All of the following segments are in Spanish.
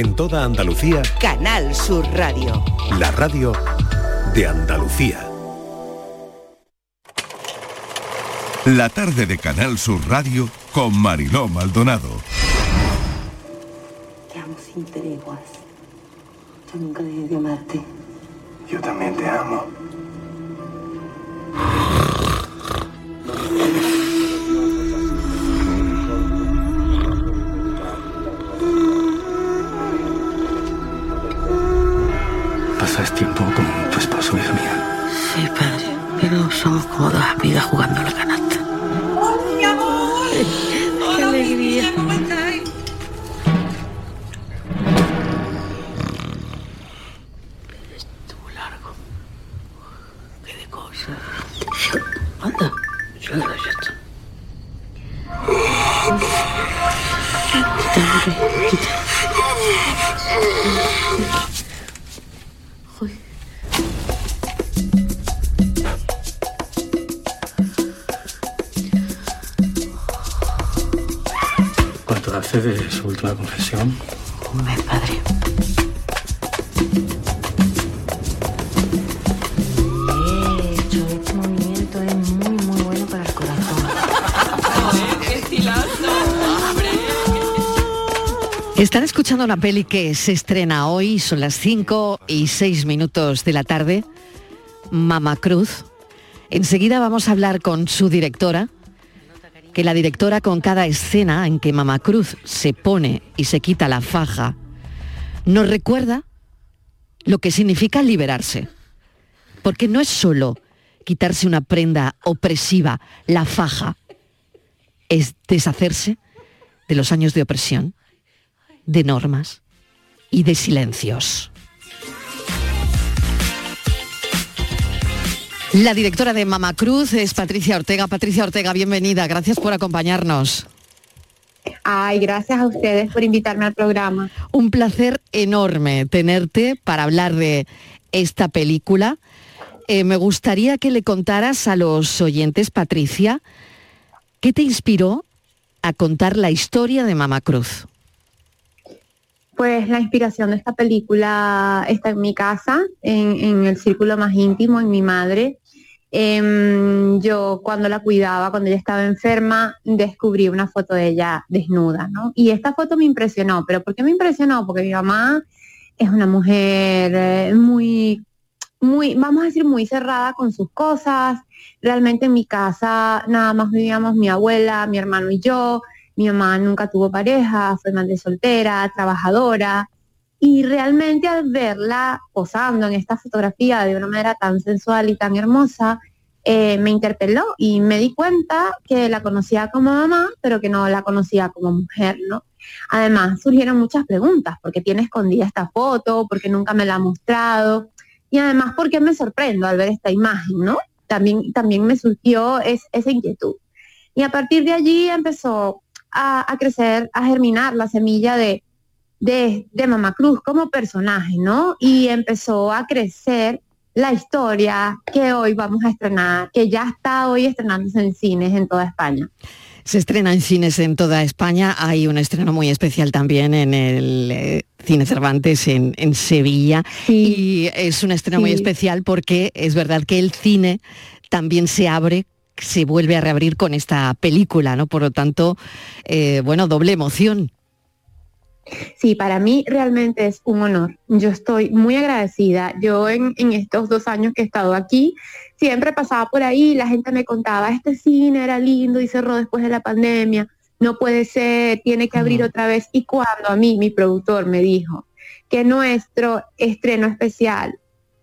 En toda Andalucía, Canal Sur Radio. la radio de Andalucía. La tarde de Canal Sur Radio con Mariló Maldonado. Te amo sin treguas. Yo nunca dejé de amarte. Yo también te amo. Pero somos como dos amigas jugando la canasta. Escuchando una peli que se estrena hoy, son las 5 y 6 minutos de la tarde, Mama Cruz. Enseguida vamos a hablar con su directora, que la directora con cada escena en que Mama Cruz se pone y se quita la faja, nos recuerda lo que significa liberarse. Porque no es solo quitarse una prenda opresiva, la faja, es deshacerse de los años de opresión, de normas y de silencios. La directora de Mama Cruz es Patricia Ortega. Patricia Ortega, bienvenida. Gracias por acompañarnos. Ay, gracias a ustedes por invitarme al programa. Un placer enorme tenerte para hablar de esta película. Eh, me gustaría que le contaras a los oyentes, Patricia, ¿qué te inspiró a contar la historia de Mama Cruz? Pues la inspiración de esta película está en mi casa, en, el círculo más íntimo, en mi madre. Em, yo cuando la cuidaba, cuando ella estaba enferma, descubrí una foto de ella desnuda, ¿no? Y esta foto me impresionó, pero ¿por qué me impresionó? Porque mi mamá es una mujer eh, muy, muy, vamos a decir, muy cerrada con sus cosas. Realmente en mi casa nada más vivíamos mi abuela, mi hermano y yo. Mi mamá nunca tuvo pareja, fue madre soltera, trabajadora. Y realmente al verla posando en esta fotografía de una manera tan sensual y tan hermosa, eh, me interpeló y me di cuenta que la conocía como mamá, pero que no la conocía como mujer, ¿no? Además, surgieron muchas preguntas, ¿por qué tiene escondida esta foto? ¿Por qué nunca me la ha mostrado? Y además, ¿por qué me sorprendo al ver esta imagen, ¿no? También, también me surgió es- esa inquietud. Y a partir de allí empezó a, a crecer, a germinar la semilla de, de, de Mamá Cruz como personaje, ¿no? Y empezó a crecer la historia que hoy vamos a estrenar, que ya está hoy estrenándose en cines en toda España. Se estrena en cines en toda España. Hay un estreno muy especial también en el eh, Cine Cervantes en, en Sevilla. Y es un estreno muy especial porque es verdad que el cine también se abre se vuelve a reabrir con esta película, ¿no? Por lo tanto, eh, bueno, doble emoción. Sí, para mí realmente es un honor. Yo estoy muy agradecida. Yo en, en estos dos años que he estado aquí, siempre pasaba por ahí, la gente me contaba, este cine era lindo y cerró después de la pandemia, no puede ser, tiene que abrir otra vez. Y cuando a mí, mi productor, me dijo que nuestro estreno especial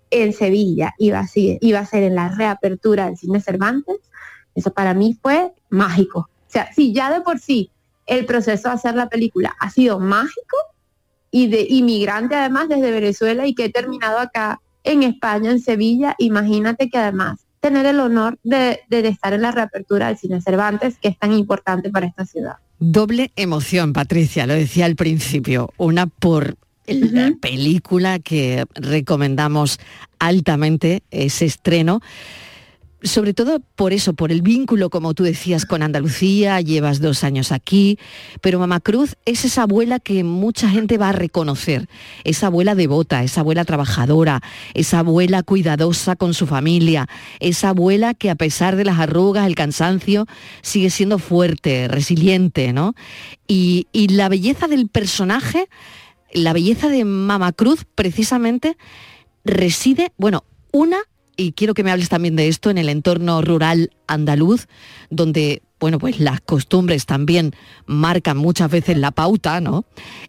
en Sevilla iba a ser, iba a ser en la reapertura del cine Cervantes, eso para mí fue mágico. O sea, si ya de por sí el proceso de hacer la película ha sido mágico y de inmigrante además desde Venezuela y que he terminado acá en España, en Sevilla, imagínate que además tener el honor de, de estar en la reapertura del Cine Cervantes, que es tan importante para esta ciudad. Doble emoción, Patricia, lo decía al principio. Una por la película que recomendamos altamente, ese estreno, sobre todo por eso, por el vínculo, como tú decías, con Andalucía, llevas dos años aquí, pero Mamá Cruz es esa abuela que mucha gente va a reconocer, esa abuela devota, esa abuela trabajadora, esa abuela cuidadosa con su familia, esa abuela que a pesar de las arrugas, el cansancio, sigue siendo fuerte, resiliente, ¿no? Y, y la belleza del personaje, la belleza de Mamá Cruz, precisamente, reside, bueno, una y quiero que me hables también de esto en el entorno rural andaluz, donde bueno, pues las costumbres también marcan muchas veces la pauta, ¿no?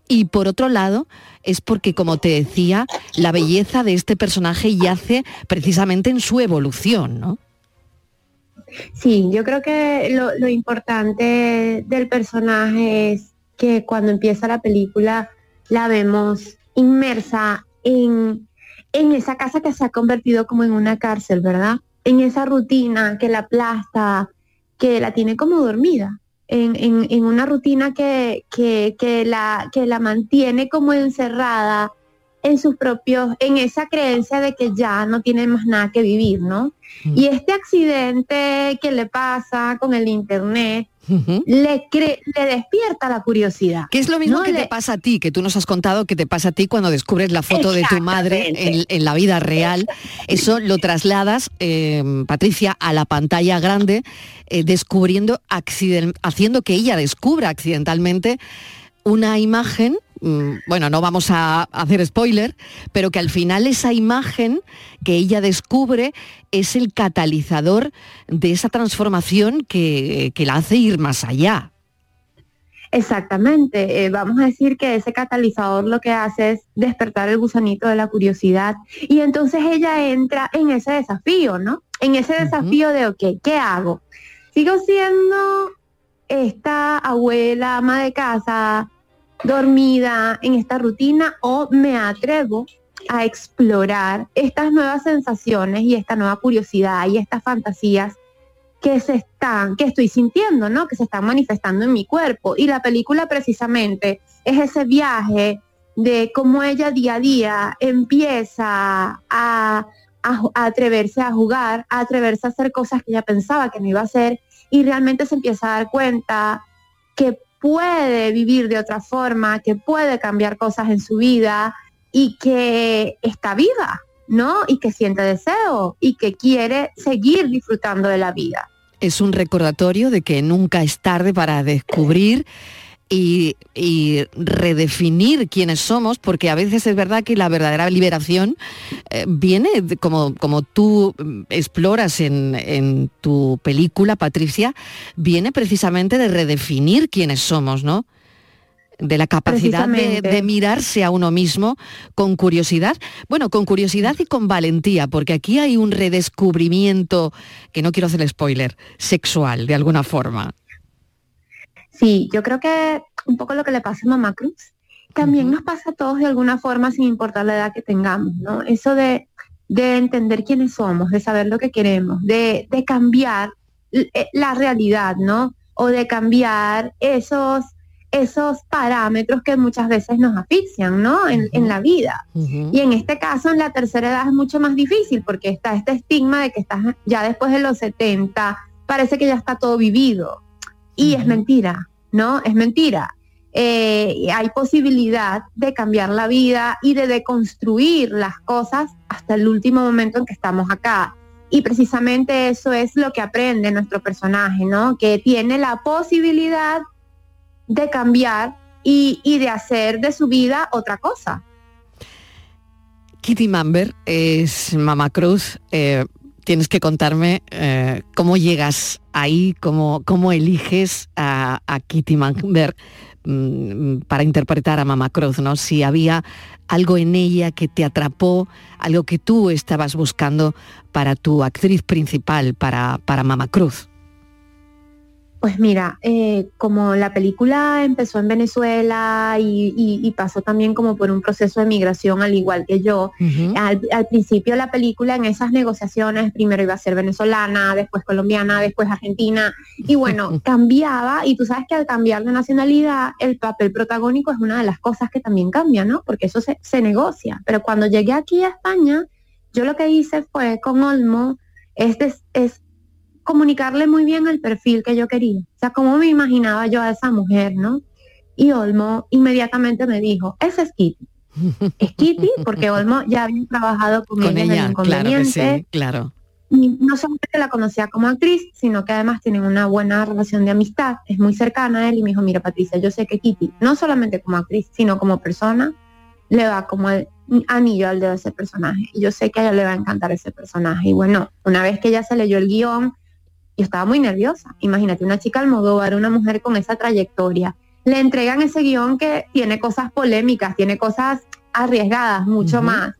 Y por otro lado, es porque, como te decía, la belleza de este personaje yace precisamente en su evolución, ¿no? Sí, yo creo que lo, lo importante del personaje es que cuando empieza la película la vemos inmersa en en esa casa que se ha convertido como en una cárcel, ¿verdad? En esa rutina que la aplasta, que la tiene como dormida, en, una rutina que, que, la, que la mantiene como encerrada en sus propios, en esa creencia de que ya no tiene más nada que vivir, ¿no? Mm. Y este accidente que le pasa con el internet, le, le despierta la curiosidad. ¿Qué es lo mismo que te pasa a ti, que tú nos has contado que te pasa a ti cuando descubres la foto de tu madre en, la vida real? Eso lo trasladas, eh, Patricia, a la pantalla grande, eh, descubriendo, haciendo que ella descubra accidentalmente una imagen Mm, bueno, no vamos a hacer spoiler, pero que al final esa imagen que ella descubre es el catalizador de esa transformación que, la hace ir más allá. Exactamente, eh, vamos a decir que ese catalizador lo que hace es despertar el gusanito de la curiosidad y entonces ella entra en ese desafío, ¿no? En ese desafío de, ok, ¿qué hago? ¿Sigo siendo esta abuela ama de casa dormida en esta rutina o me atrevo a explorar estas nuevas sensaciones y esta nueva curiosidad y estas fantasías que se están, que estoy sintiendo, ¿no? Que se están manifestando en mi cuerpo. Y la película precisamente es ese viaje de cómo ella día a día empieza a, a, atreverse a jugar, a atreverse a hacer cosas que ella pensaba que no iba a hacer y realmente se empieza a dar cuenta que puede vivir de otra forma, que puede cambiar cosas en su vida y que está viva, ¿no? Y que siente deseo y que quiere seguir disfrutando de la vida. Es un recordatorio de que nunca es tarde para descubrir y, redefinir quiénes somos, porque a veces es verdad que la verdadera liberación eh, viene, como, como tú mm, exploras en, tu película, Patricia, viene precisamente de redefinir quiénes somos, ¿no? de la capacidad de, de, mirarse a uno mismo con curiosidad, bueno, con curiosidad y con valentía, porque aquí hay un redescubrimiento, que no quiero hacer spoiler, sexual de alguna forma. Sí, yo creo que un poco lo que le pasa a Mamá Cruz, también nos pasa a todos de alguna forma sin importar la edad que tengamos, ¿no? Eso de, entender quiénes somos, de saber lo que queremos, de, cambiar eh, la realidad, ¿no? O de cambiar esos, esos parámetros que muchas veces nos asfixian, ¿no? En, la vida. Y en este caso, en la tercera edad es mucho más difícil porque está este estigma de que estás ya después de los 70, parece que ya está todo vivido. Y es mentira, ¿no? Es mentira. Eh, hay posibilidad de cambiar la vida y de deconstruir las cosas hasta el último momento en que estamos acá. Y precisamente eso es lo que aprende nuestro personaje, ¿no? Que tiene la posibilidad de cambiar y, de hacer de su vida otra cosa. Kitty Mamber es Mama Cruz. Eh, tienes que contarme eh, cómo llegas ahí, cómo, cómo eliges a, Kitty Manberg mm, para interpretar a Mama Cruz, ¿no? Si había algo en ella que te atrapó, algo que tú estabas buscando para tu actriz principal, para, para Mama Cruz. Pues mira, eh, como la película empezó en Venezuela y, pasó también como por un proceso de migración al igual que yo, al, principio la película en esas negociaciones primero iba a ser venezolana, después colombiana, después argentina y bueno, cambiaba y tú sabes que al cambiar de nacionalidad el papel protagónico es una de las cosas que también cambia, ¿no? Porque eso se, se negocia. Pero cuando llegué aquí a España, yo lo que hice fue con Olmo es, es comunicarle muy bien el perfil que yo quería. O sea, cómo me imaginaba yo a esa mujer, ¿no? Y Olmo inmediatamente me dijo, esa es Kitty. Es Kitty porque Olmo ya había trabajado con, Con ella en el ella, claro que inconveniente. sí, claro. Y no solamente la conocía como actriz, sino que además tienen una buena relación de amistad. Es muy cercana a él y me dijo, mira Patricia, yo sé que Kitty, no solamente como actriz, sino como persona, le va como el anillo al dedo a ese personaje. Y yo sé que a ella le va a encantar ese personaje. Y bueno, una vez que ella se leyó el guion, yo estaba muy nerviosa. Imagínate, una chica Almodóvar, una mujer con esa trayectoria. Le entregan ese guion que tiene cosas polémicas, tiene cosas arriesgadas, mucho más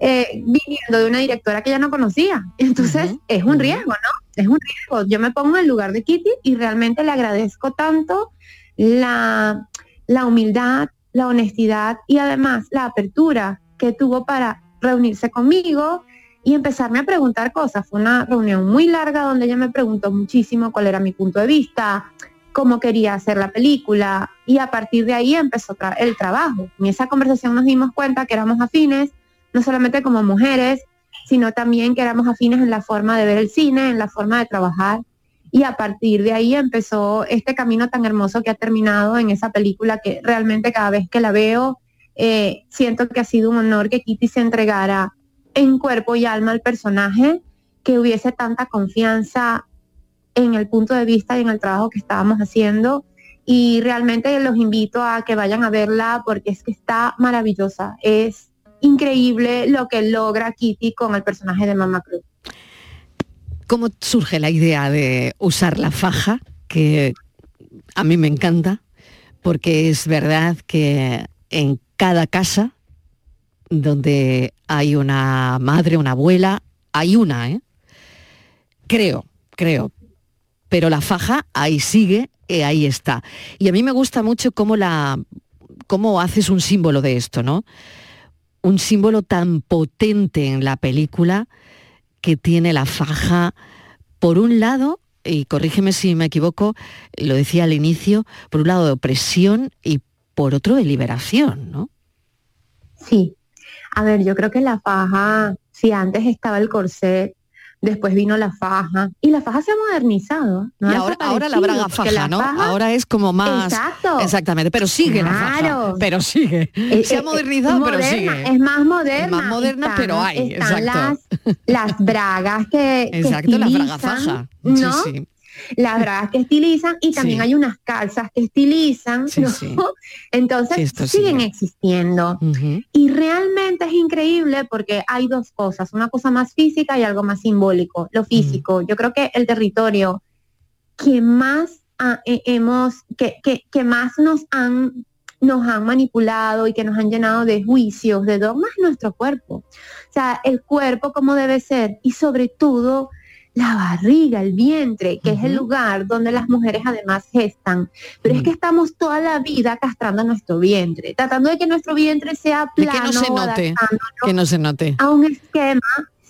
eh, viniendo de una directora que ya no conocía. Entonces es un riesgo, ¿no? Es un riesgo. Yo me pongo en el lugar de Kitty y realmente le agradezco tanto la, la humildad, la honestidad y además la apertura que tuvo para reunirse conmigo y empezarme a preguntar cosas. Fue una reunión muy larga donde ella me preguntó muchísimo cuál era mi punto de vista, cómo quería hacer la película y a partir de ahí empezó el trabajo. En esa conversación nos dimos cuenta que éramos afines, no solamente como mujeres, sino también que éramos afines en la forma de ver el cine, en la forma de trabajar. Y a partir de ahí empezó este camino tan hermoso que ha terminado en esa película que realmente cada vez que la veo eh, siento que ha sido un honor que Kitty se entregara en cuerpo y alma al personaje, que hubiese tanta confianza en el punto de vista y en el trabajo que estábamos haciendo. Y realmente los invito a que vayan a verla porque es que está maravillosa. Es increíble lo que logra Kitty con el personaje de Mama Cruz. ¿Cómo surge la idea de usar la faja? Que a mí me encanta, porque es verdad que en cada casa donde hay una madre, una abuela, hay una, ¿eh? Creo, creo. Pero la faja ahí sigue y ahí está. Y a mí me gusta mucho cómo la cómo haces un símbolo de esto, ¿no? Un símbolo tan potente en la película que tiene la faja, por un lado, y corrígeme si me equivoco, lo decía al inicio, por un lado de opresión y por otro de liberación, ¿no? Sí. A ver, yo creo que la faja, si antes estaba el corset, después vino la faja y la faja se ha modernizado. ¿no? y ahora, ahora la braga faja, la ¿no? faja- ahora es como más... Exacto. Exactamente, pero sigue la faja. Claro. Pero sigue. Eh, Se ha eh, modernizado, pero sigue. Es más moderna. Es más moderna, pero hay, están exacto. Las, las bragas que, que Exacto, la braga estilizan, faja. ¿no? Sí, sí. Las bragas que estilizan y también Sí. hay unas calzas que estilizan, Sí, ¿no? sí. Entonces siguen sigue. existiendo. Y realmente es increíble porque hay dos cosas, una cosa más física y algo más simbólico. Lo físico, yo creo que el territorio que más ah, eh, hemos, que, que, que más nos han, nos han manipulado y que nos han llenado de juicios, de dogmas, es nuestro cuerpo. O sea, el cuerpo como debe ser y sobre todo la barriga, el vientre, que es el lugar donde las mujeres además gestan. Pero es Mm. que estamos toda la vida castrando nuestro vientre, tratando de que nuestro vientre sea De que plano, no se note, que no se note. a un esquema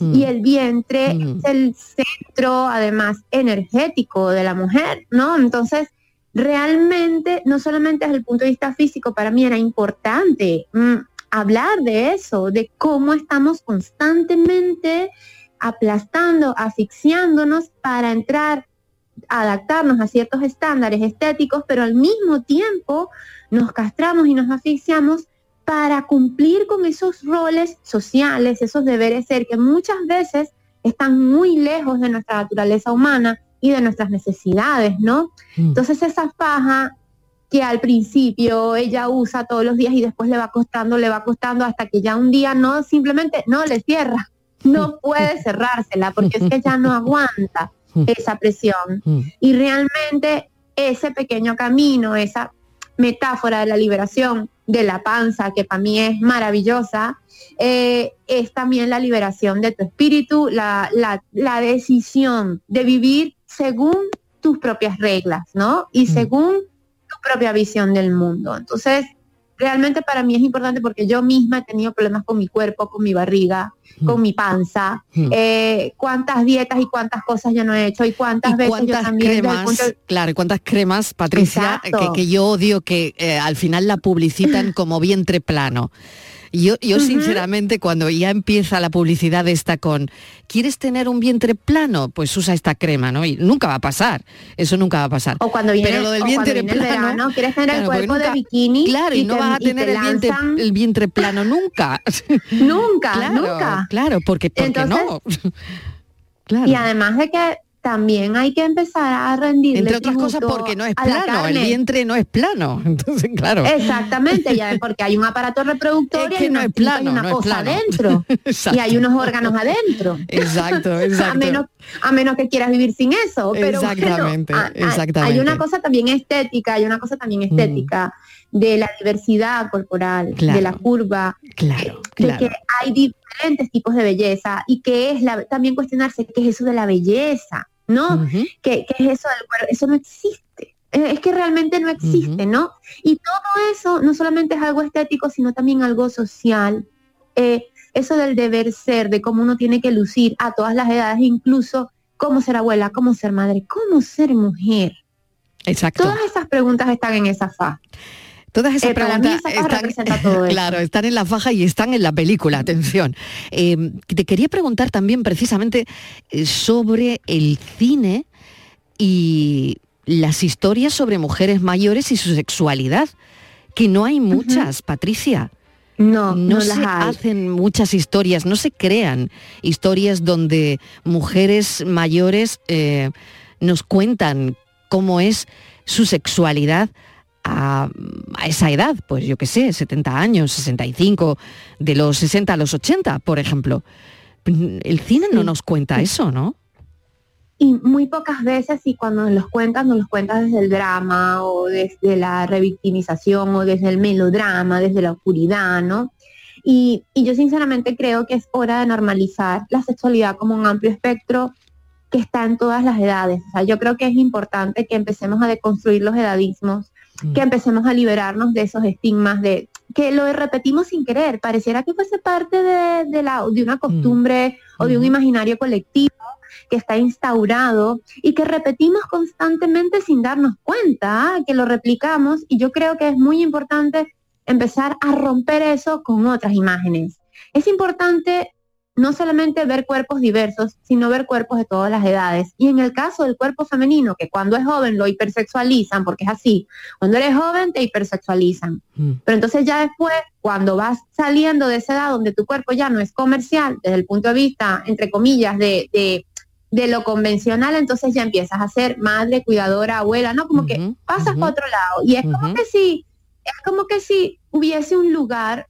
Mm. y el vientre Mm. es el centro además energético de la mujer, ¿no? Entonces, realmente no solamente desde el punto de vista físico, para mí era importante mm, hablar de eso, de cómo estamos constantemente aplastando, asfixiándonos para entrar, adaptarnos a ciertos estándares estéticos, pero al mismo tiempo nos castramos y nos asfixiamos para cumplir con esos roles sociales, esos deberes ser que muchas veces están muy lejos de nuestra naturaleza humana y de nuestras necesidades, ¿no? Mm. Entonces esa faja que al principio ella usa todos los días y después le va costando, le va costando hasta que ya un día no, simplemente no le cierra, no puede cerrársela porque es que ya no aguanta esa presión. Y realmente ese pequeño camino, esa metáfora de la liberación de la panza, que para mí es maravillosa, eh, es también la liberación de tu espíritu, la, la, la decisión de vivir según tus propias reglas, ¿no? Y Mm. según tu propia visión del mundo. Entonces, realmente para mí es importante porque yo misma he tenido problemas con mi cuerpo, con mi barriga, con mi panza, Mm. eh, cuántas dietas y cuántas cosas yo no he hecho y cuántas ¿Y veces yo cuántas también desde el cremas, punto claro, y cuántas cremas, Patricia, que yo odio que eh, al final la publicitan como vientre plano. Yo, yo sinceramente, cuando ya empieza la publicidad esta con, ¿quieres tener un vientre plano? Pues usa esta crema, ¿no? Y nunca va a pasar, eso nunca va a pasar. o cuando viene, Pero lo del vientre viene el plano, verano, quieres tener claro, el cuerpo nunca- de bikini Claro, y, no te- vas a tener te el vientre, lanzan- el vientre plano nunca. nunca, claro, nunca. Claro, porque, porque no. claro. Y además de que también hay que empezar a rendir Entre otras cosas porque no es plano, el vientre no es plano. Entonces, claro. Exactamente, ya porque hay un aparato reproductor Es y hay no una, es tripa y plano, una no es cosa plano. adentro. Exacto. y hay unos órganos adentro. Exacto, a exacto. menos a menos que quieras vivir sin eso pero bueno, Exactamente, a- a- exactamente. hay una cosa también estética hay una cosa también estética de la diversidad corporal Claro. de la curva Claro, de claro. que hay diferentes tipos de belleza y que es la también cuestionarse qué es eso de la belleza no Ujú. ¿Qué, qué es eso del cuerpo? Eso no existe. Eh, Es que realmente no existe, ¿no? Y todo eso no solamente es algo estético, sino también algo social. Eh, eso del deber ser, de cómo uno tiene que lucir a todas las edades, incluso cómo ser abuela, cómo ser madre, cómo ser mujer. Exacto. Todas esas preguntas están en esa fa. Todas esas Eh, preguntas todo eso. claro, están en la faja y están en la película, atención. Eh, te quería preguntar también precisamente eh, sobre el cine y las historias sobre mujeres mayores y su sexualidad, que no hay muchas, Patricia. No, No, no, se las hacen muchas historias, no se crean historias donde mujeres mayores eh, nos cuentan cómo es su sexualidad a, a esa edad, pues yo qué sé, 70 años, 65, de los 60 a los 80, por ejemplo. El cine no nos cuenta eso, ¿no? Y muy pocas veces, y cuando nos los cuentas, nos los cuentas desde el drama o desde la revictimización o desde el melodrama, desde la oscuridad, ¿no? Y, y yo sinceramente creo que es hora de normalizar la sexualidad como un amplio espectro que está en todas las edades. O sea, yo creo que es importante que empecemos a deconstruir los edadismos. Que empecemos a liberarnos de esos estigmas de que lo repetimos sin querer, pareciera que fuese parte de, de la, de una costumbre o de un imaginario colectivo que está instaurado y que repetimos constantemente sin darnos cuenta, que lo replicamos. Y yo creo que es muy importante empezar a romper eso con otras imágenes. Es importante no solamente ver cuerpos diversos, sino ver cuerpos de todas las edades. Y en el caso del cuerpo femenino, que cuando es joven lo hipersexualizan, porque es así, cuando eres joven te hipersexualizan. Mm. Pero entonces ya después, cuando vas saliendo de esa edad donde tu cuerpo ya no es comercial, desde el punto de vista, entre comillas, de, de, de lo convencional, entonces ya empiezas a ser madre, cuidadora, abuela, ¿no? Como que pasas para otro lado. Y es como que si, es como que si hubiese un lugar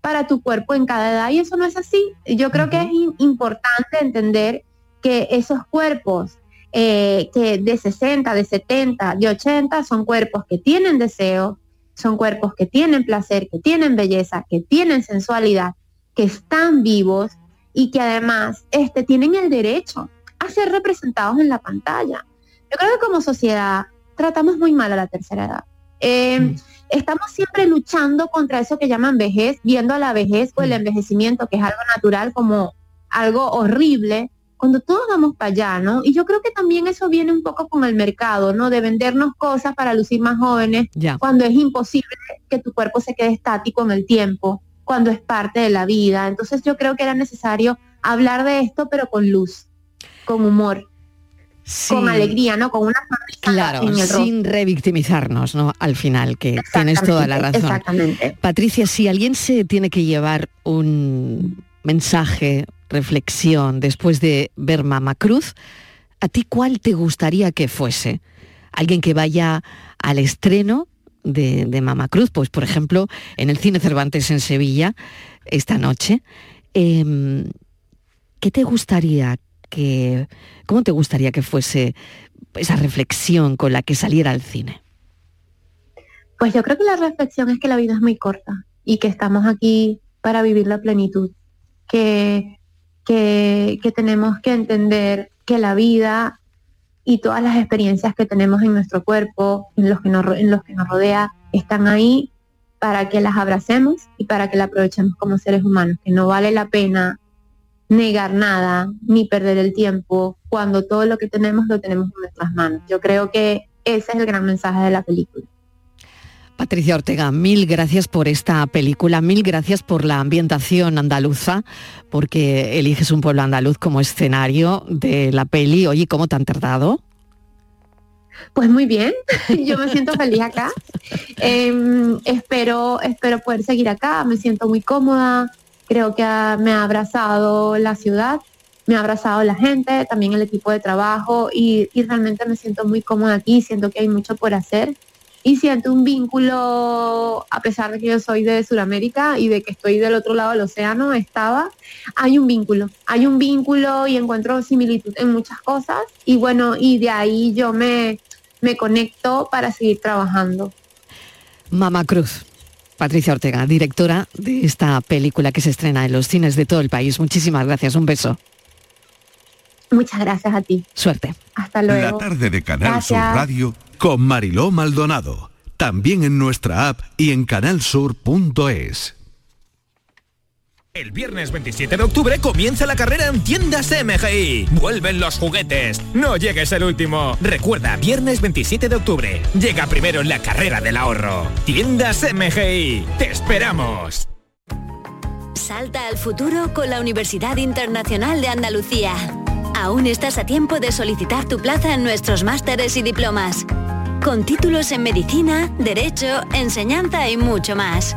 para tu cuerpo en cada edad y eso no es así. Yo creo que es importante entender que esos cuerpos eh, que de 60, de 70, de 80 son cuerpos que tienen deseo, son cuerpos que tienen placer, que tienen belleza, que tienen sensualidad, que están vivos y que además este, tienen el derecho a ser representados en la pantalla. Yo creo que como sociedad tratamos muy mal a la tercera edad. Eh, Mm. Estamos siempre luchando contra eso que llaman vejez, viendo a la vejez o el Mm. envejecimiento, que es algo natural, como algo horrible, cuando todos vamos para allá, ¿no? Y yo creo que también eso viene un poco con el mercado, ¿no? De vendernos cosas para lucir más jóvenes, Ya. cuando es imposible que tu cuerpo se quede estático en el tiempo, cuando es parte de la vida. Entonces yo creo que era necesario hablar de esto, pero con luz, con humor, con alegría, ¿no? Con una Claro, en el sin revictimizarnos, ¿no? Al final, que tienes toda la razón. Exactamente. Patricia, si alguien se tiene que llevar un mensaje, reflexión después de ver Mama Cruz, ¿a ti cuál te gustaría que fuese? ¿Alguien que vaya al estreno de, de Mama Cruz? Pues, por ejemplo, en el Cine Cervantes en Sevilla, esta noche. Em, ¿Qué te gustaría que, cómo te gustaría que fuese esa reflexión con la que saliera al cine? Pues yo creo que la reflexión es que la vida es muy corta y que estamos aquí para vivir la plenitud, que, que, tenemos que entender que la vida y todas las experiencias que tenemos en nuestro cuerpo, en los que nos, en los que nos rodea, están ahí para que las abracemos y para que las aprovechemos como seres humanos, que no vale la pena negar nada ni perder el tiempo cuando todo lo que tenemos lo tenemos en nuestras manos. Yo creo que ese es el gran mensaje de la película. Patricia Ortega, mil gracias por esta película, mil gracias por la ambientación andaluza, porque eliges un pueblo andaluz como escenario de la peli. Oye, ¿cómo te han tratado? Pues muy bien, yo me siento feliz acá. Em, espero, espero poder seguir acá, me siento muy cómoda, creo que me ha abrazado la ciudad, me ha abrazado la gente, también el equipo de trabajo y, realmente me siento muy cómoda aquí, siento que hay mucho por hacer y siento un vínculo, a pesar de que yo soy de Sudamérica y de que estoy del otro lado del océano, estaba, hay un vínculo, hay un vínculo y encuentro similitud en muchas cosas y bueno, y de ahí yo me, me conecto para seguir trabajando. Mama Cruz. Patricia Ortega, directora de esta película que se estrena en los cines de todo el país. Muchísimas gracias, un beso. Muchas gracias a ti. Suerte. Hasta luego. La tarde de Canal Gracias. Sur Radio Con Mariló Maldonado. También en nuestra app y en canalsur.es. El viernes 27 de octubre comienza la carrera en tiendas MGI. Vuelven los juguetes. No llegues el último. Recuerda, viernes 27 de octubre. Llega primero la carrera del ahorro. Tiendas MGI. Te esperamos. Salta al futuro con la Universidad Internacional de Andalucía. Aún estás a tiempo de solicitar tu plaza en nuestros másteres y diplomas. Con títulos en medicina, derecho, enseñanza y mucho más.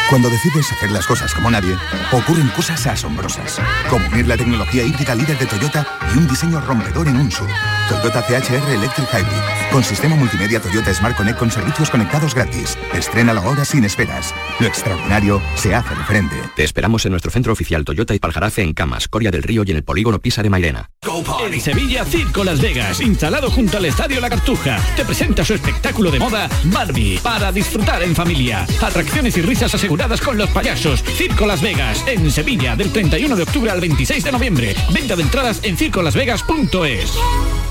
Cuando decides hacer las cosas como nadie, ocurren cosas asombrosas. Como unir la tecnología híbrida líder de Toyota y un diseño rompedor en un SUV. Toyota CHR Electric Hybrid. Con sistema multimedia Toyota Smart Connect con servicios conectados gratis. Estrena ahora sin esperas. Lo extraordinario se hace diferente. Te esperamos en nuestro centro oficial Toyota y Paljarafe en Camas, Coria del Río y en el polígono Pisa de Mairena. En Sevilla, Circo Las Vegas, instalado junto al Estadio La Cartuja, te presenta su espectáculo de moda Barbie, para disfrutar en familia. Atracciones y risas aseguradas con los payasos. Circo Las Vegas, en Sevilla, del 31 de octubre al 26 de noviembre. Venta de entradas en circolasvegas.es.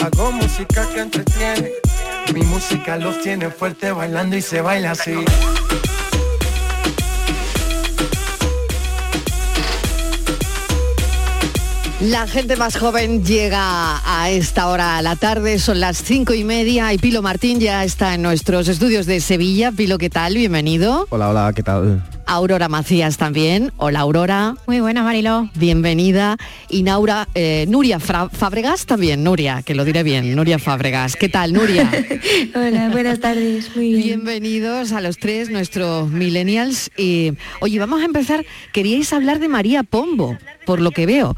Hago música que entretiene. Mi música los tiene fuerte bailando y se baila así. La gente más joven llega a esta hora a la tarde, son las cinco y media y Pilo Martín ya está en nuestros estudios de Sevilla. Pilo, ¿qué tal? Bienvenido. Hola, hola, ¿qué tal? Aurora Macías también. Hola Aurora. Muy buena Mariló. Bienvenida. Y Naura, eh, Nuria Fra Fábregas también, Nuria, que lo diré bien, Nuria Fábregas. ¿Qué tal, Nuria? Hola, buenas tardes. Muy bien. Bienvenidos a los tres, nuestros millennials. Y, oye, vamos a empezar. Queríais hablar de María Pombo, por lo que veo.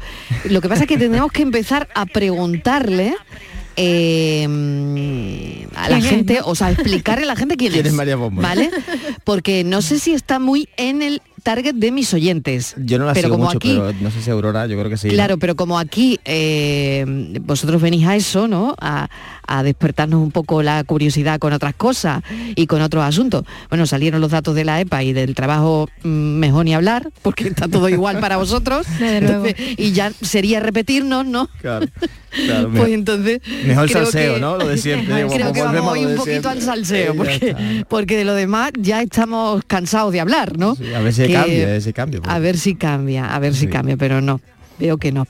Lo que pasa es que tenemos que empezar a preguntarle eh, a la ¿Quién es, gente, no? o sea, explicarle a la gente quién, ¿Quién es María Pombo? ¿Vale? Porque no sé si está muy en el target de mis oyentes. Yo no la pero sigo como mucho, aquí, pero no sé si Aurora, yo creo que sí. ¿no? Claro, pero como aquí eh, vosotros venís a eso, ¿no? A, a despertarnos un poco la curiosidad con otras cosas y con otros asuntos. Bueno, salieron los datos de la EPA y del trabajo mm, mejor ni hablar, porque está todo igual para vosotros. Entonces, y ya sería repetirnos, ¿no? Claro, claro, Pues mejor, entonces. mejor creo salseo, que- ¿no? Lo de siempre. Creo que vamos hoy un poquito siempre. al salseo, porque, porque de lo demás ya estamos cansados de hablar, ¿no? Sí, a si Que- cambia, ese cambio. A ver si cambia, a ver si cambia, pero no. Veo que no.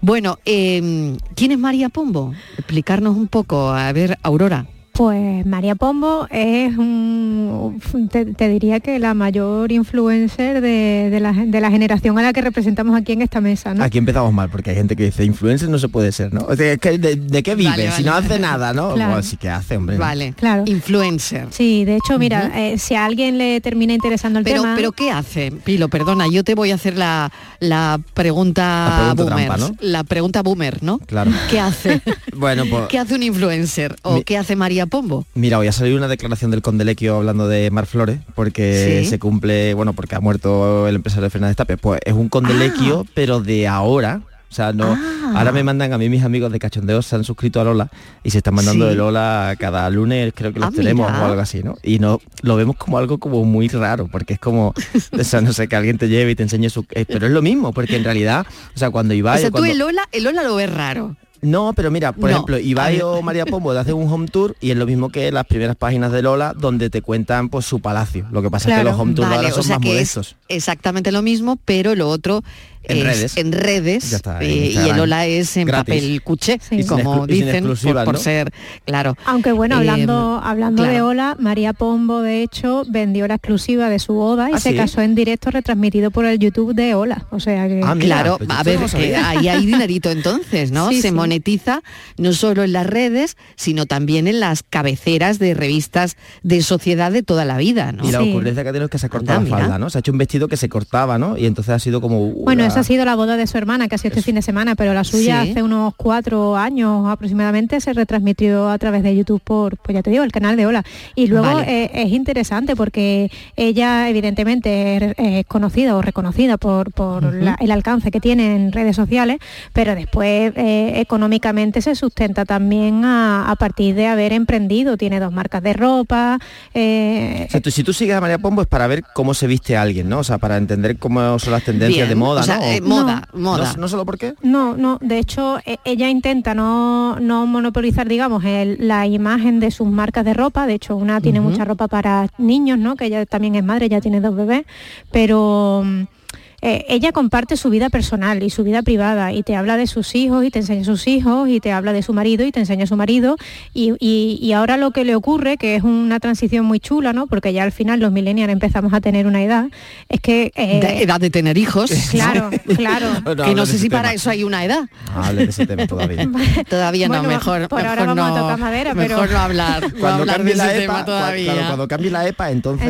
Bueno, eh, ¿quién es María Pombo? Explicarnos un poco, a ver, Aurora. Pues María Pombo es un, te, te diría que la mayor influencer de, de la, de la generación a la que representamos aquí en esta mesa, ¿no? Aquí empezamos mal, porque hay gente que dice, influencer no se puede ser, ¿no? O sea, es que ¿de, de qué vive? Vale, Si no hace nada, ¿no? Claro. Pues sí que hace, hombre. ¿no? Vale, Claro. influencer. Sí, de hecho, mira, eh, si a alguien le termina interesando el Pero, tema... pero ¿qué hace? Pilo, perdona, yo te voy a hacer la, la pregunta, La pregunta boomer. trampa, ¿no? La pregunta boomer, ¿no? Claro. ¿Qué hace? Bueno, pues... ¿Qué hace un influencer? ¿O Mi- qué hace María Pombo? Mira, hoy ha salido una declaración del Condelequio hablando de Mar Flores, porque Sí. se cumple, bueno, porque ha muerto el empresario Fernández Tapia. Pues es un Condelequio, Ah. pero de ahora. O sea, no. Ahora me mandan a mí mis amigos de Cachondeo, se han suscrito a Lola y se están mandando Sí. de Lola cada lunes, creo que los Ah, tenemos mira. o algo así, ¿no? Y no lo vemos como algo como muy raro, porque es como, o sea, no sé, que alguien te lleve y te enseñe su. eh, pero es lo mismo, porque en realidad, o sea, cuando Ibai o sea, tú cuando- el Lola, el Lola lo ves raro. No, pero mira, por No. ejemplo, Ibai o María Pombo te hacen un home tour y es lo mismo que las primeras páginas de Lola donde te cuentan pues su palacio. Lo que pasa es que los home tours Vale, ahora o son sea más modestos. es exactamente lo mismo, pero lo otro En es redes. en redes Ya está, en eh, y el Lola es en Gratis. papel cuché, Y sin como dicen, por, exclusivas, por ¿no? ser, claro. Aunque bueno, Eh, hablando, hablando de. Ola, María Pombo de hecho vendió la exclusiva de su boda y ¿Ah, se sí? casó en directo retransmitido por el YouTube de Ola. O sea que Ah, claro, a ver, eh, ahí hay dinerito entonces, ¿no? Sí, Se sí. monetiza no solo en las redes, sino también en las cabeceras de revistas de sociedad de toda la vida, ¿no? Y la ocurrencia que ha tenido es que se ha cortado la falda, ¿no? Se ha hecho un vestido que se cortaba, ¿no? Y entonces ha sido como... Bueno, esa ha sido la boda de su hermana, que ha sido este fin de semana, pero la suya Sí. hace unos cuatro años aproximadamente se retransmitió a través de YouTube por, pues ya te digo, el canal de Ola. Y luego Vale. eh, es interesante porque ella evidentemente es, conocida o reconocida por, por Ujú. la- el alcance que tiene en redes sociales, pero después eh, económicamente se sustenta también a, a partir de haber emprendido. Tiene dos marcas de ropa. eh, O sea, tú- si tú sigues a María Pombo es para ver cómo se viste alguien, ¿no? O sea, para entender cómo son las tendencias Bien, de moda, o sea, ¿no? Eh, moda, moda. No, no solo por qué. No, no, de hecho e- ella intenta no, no monopolizar, digamos, el- la imagen de sus marcas de ropa, de hecho una tiene mucha ropa para niños, ¿no? Que ella también es madre, ya tiene dos bebés, pero mm, eh, ella comparte su vida personal y su vida privada y te habla de sus hijos y te enseña a sus hijos y te habla de su marido y te enseña a su marido y, y- y ahora lo que le ocurre, que es una transición muy chula, ¿no? Porque ya al final los millennials empezamos a tener una edad, es que... eh, De edad de tener hijos. Claro, claro. Bueno, que no sé si para eso hay una edad. Hable de ese tema todavía. Todavía no, Bueno, mejor, por ahora mejor vamos a no, tocar madera, mejor pero- no hablar, no Cuando hablar de cambie la ese EPA, tema todavía. cuando cambie la EPA, entonces.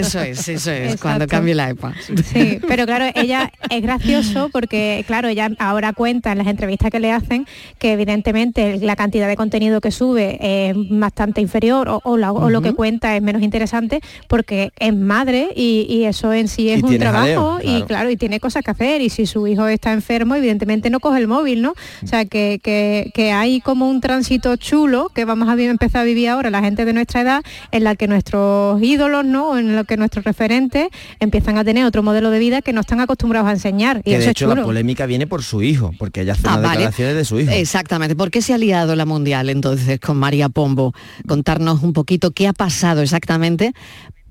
Eso es, eso es, Exacto. cuando cambie la EPA. Sí, pero claro, ella es gracioso porque, claro, ella ahora cuenta en las entrevistas que le hacen que evidentemente la cantidad de contenido que sube es bastante inferior o, o la- o lo que cuenta es menos interesante porque es madre y, y eso en sí es Y un trabajo y claro. y tiene cosas que hacer y si su hijo está enfermo, evidentemente no coge el móvil, ¿no? O sea, que, que- que hay como un tránsito chulo que vamos a vi- empezar a vivir ahora la gente de nuestra edad en la que nuestros ídolos, ¿no? En lo que nuestros referentes empiezan a tener otro modelo de vida que no están acostumbrados a enseñar y Que eso de es hecho la chulo. polémica viene por su hijo, porque ella hace Ah, unas vale. declaraciones de su hijo. Exactamente. ¿Por qué se ha liado la Mundial entonces con María Pombo? Contarnos un poquito qué ha pasado exactamente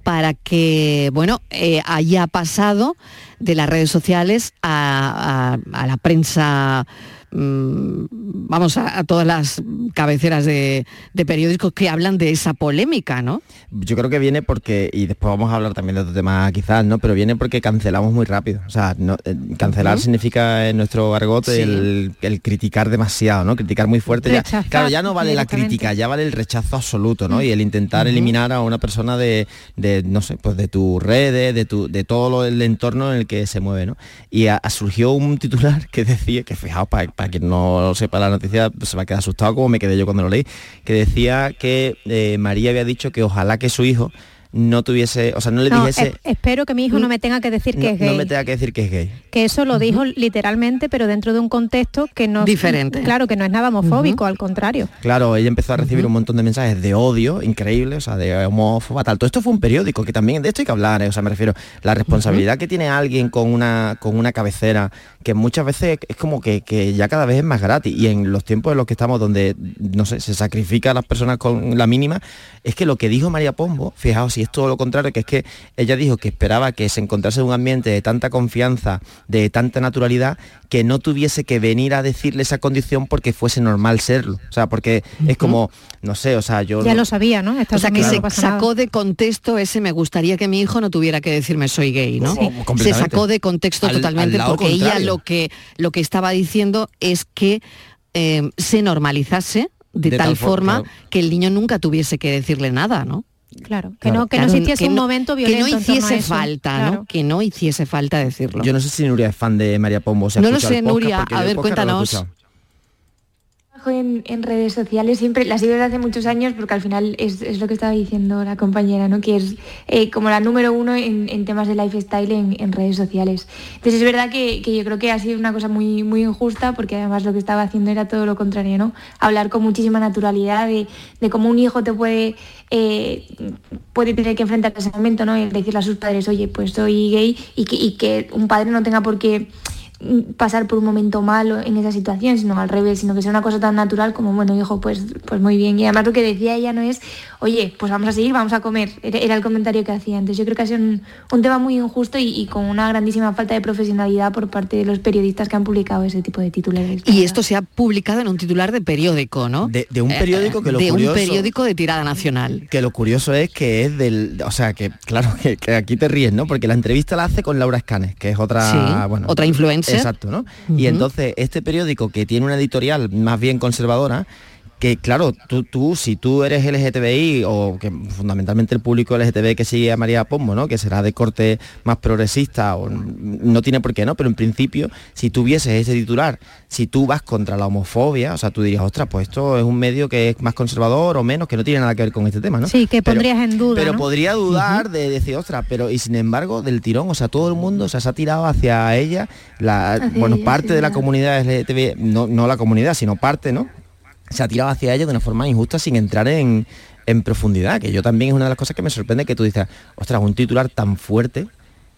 para que, bueno, eh, haya pasado de las redes sociales a, a- a la prensa, mm, vamos, a, a todas las cabeceras de, de periódicos que hablan de esa polémica, ¿no? Yo creo que viene porque, y después vamos a hablar también de otro tema quizás, ¿no? Pero viene porque cancelamos muy rápido. O sea, no- eh, cancelar significa en nuestro argot Sí. el, el criticar demasiado, ¿no? Criticar muy fuerte. Ya, claro, ya no vale la crítica, ya vale el rechazo absoluto, ¿no? Y el intentar eliminar a una persona de, de, no sé, pues de tus redes, de tu, de todo lo- el entorno en el que se mueve, ¿no? Y a- a- surgió un titular que decía, que fijaos, para, para quien no sepa la noticia, se va a quedar asustado como me quedé yo cuando lo leí, que decía que eh, María había dicho que ojalá que su hijo no tuviese, o sea, no le No, dijese... es- espero que mi hijo no me tenga que decir que no, es gay. no me tenga que decir que es gay. que eso lo dijo literalmente, pero dentro de un contexto que no Diferente. Claro, que no es nada homofóbico, al contrario. Claro, ella empezó a recibir un montón de mensajes de odio increíble, o sea, de homófoba, tal. Todo esto fue un periódico, que también de esto hay que hablar, ¿eh? o sea, me refiero, la responsabilidad que tiene alguien con una, con una cabecera, que muchas veces es como que, que ya cada vez es más gratis, y en los tiempos en los que estamos, donde, no sé, se sacrifica a las personas con la mínima, es que lo que dijo María Pombo, fijaos, si es todo lo contrario, que es que ella dijo que esperaba que se encontrase en un ambiente de tanta confianza, de tanta naturalidad, que no tuviese que venir a decirle esa condición porque fuese normal serlo. O sea, porque es como, no sé, o sea, yo... Ya lo sabía, ¿no? Esta O sea, que se sacó de contexto ese me gustaría que mi hijo no tuviera que decirme soy gay, ¿no? Sí. Se sacó de contexto Al- totalmente al porque ella lo que, lo que estaba diciendo es que eh, se normalizase de, De tal tal for- forma claro. que el niño nunca tuviese que decirle nada, ¿no? Claro, que Claro. no, que Claro, no existiese que un no- momento que violento. no en torno a hiciese falta, Claro. ¿no? Que no hiciese falta decirlo. Yo no sé si Nuria es fan de María Pombo. o No lo sé, Nuria. A ver, no cuéntanos. En, redes sociales siempre la sigo desde hace muchos años porque al final es, es lo que estaba diciendo la compañera, ¿no? que es eh, como la número uno en, en temas de lifestyle en, en redes sociales. Entonces es verdad que, yo creo que ha sido una cosa muy, muy injusta porque además lo que estaba haciendo era todo lo contrario, ¿no? Hablar con muchísima naturalidad de, de cómo un hijo te puede, eh, puede tener que enfrentar ese momento, ¿no? Y decirle a sus padres, oye, pues soy gay y que, un padre no tenga por qué pasar por un momento malo en esa situación, sino al revés, sino que sea una cosa tan natural como, bueno, hijo, pues, pues muy bien. Y además lo que decía ella no es, oye, pues vamos a seguir, vamos a comer. Era, el comentario que hacía. Entonces yo creo que ha sido un, un tema muy injusto y, y con una grandísima falta de profesionalidad por parte de los periodistas que han publicado ese tipo de titulares. Y esto se ha publicado en un titular de periódico, ¿no? De, de un periódico que lo de curioso... un periódico de tirada nacional. Que lo curioso es que es del... O sea, que claro, que, que aquí te ríes, ¿no? Porque la entrevista la hace con Laura Escanes, que es otra... Sí, bueno, otra Exacto, ¿no? Y entonces este periódico que tiene una editorial más bien conservadora, que claro, tú, tú, si tú eres LGTBI o que fundamentalmente el público LGTBI que sigue a María Pombo, ¿no? Que será de corte más progresista o no tiene por qué, ¿no? Pero en principio, si tuvieses ese titular, si tú vas contra la homofobia, o sea, tú dirías, ostras, pues esto es un medio que es más conservador o menos, que no tiene nada que ver con este tema, ¿no? Sí, que Pero- pondrías en duda. pero ¿no? podría dudar de decir, ostras, pero y sin embargo, del tirón, o sea, todo el mundo o sea, se ha tirado hacia ella, la, Hacia bueno, ella, parte sí, de la comunidad LGTB, no, no la comunidad, sino parte, ¿no? Se ha tirado hacia ella de una forma injusta sin entrar en, en profundidad, que yo también es una de las cosas que me sorprende que tú dices, ostras, un titular tan fuerte,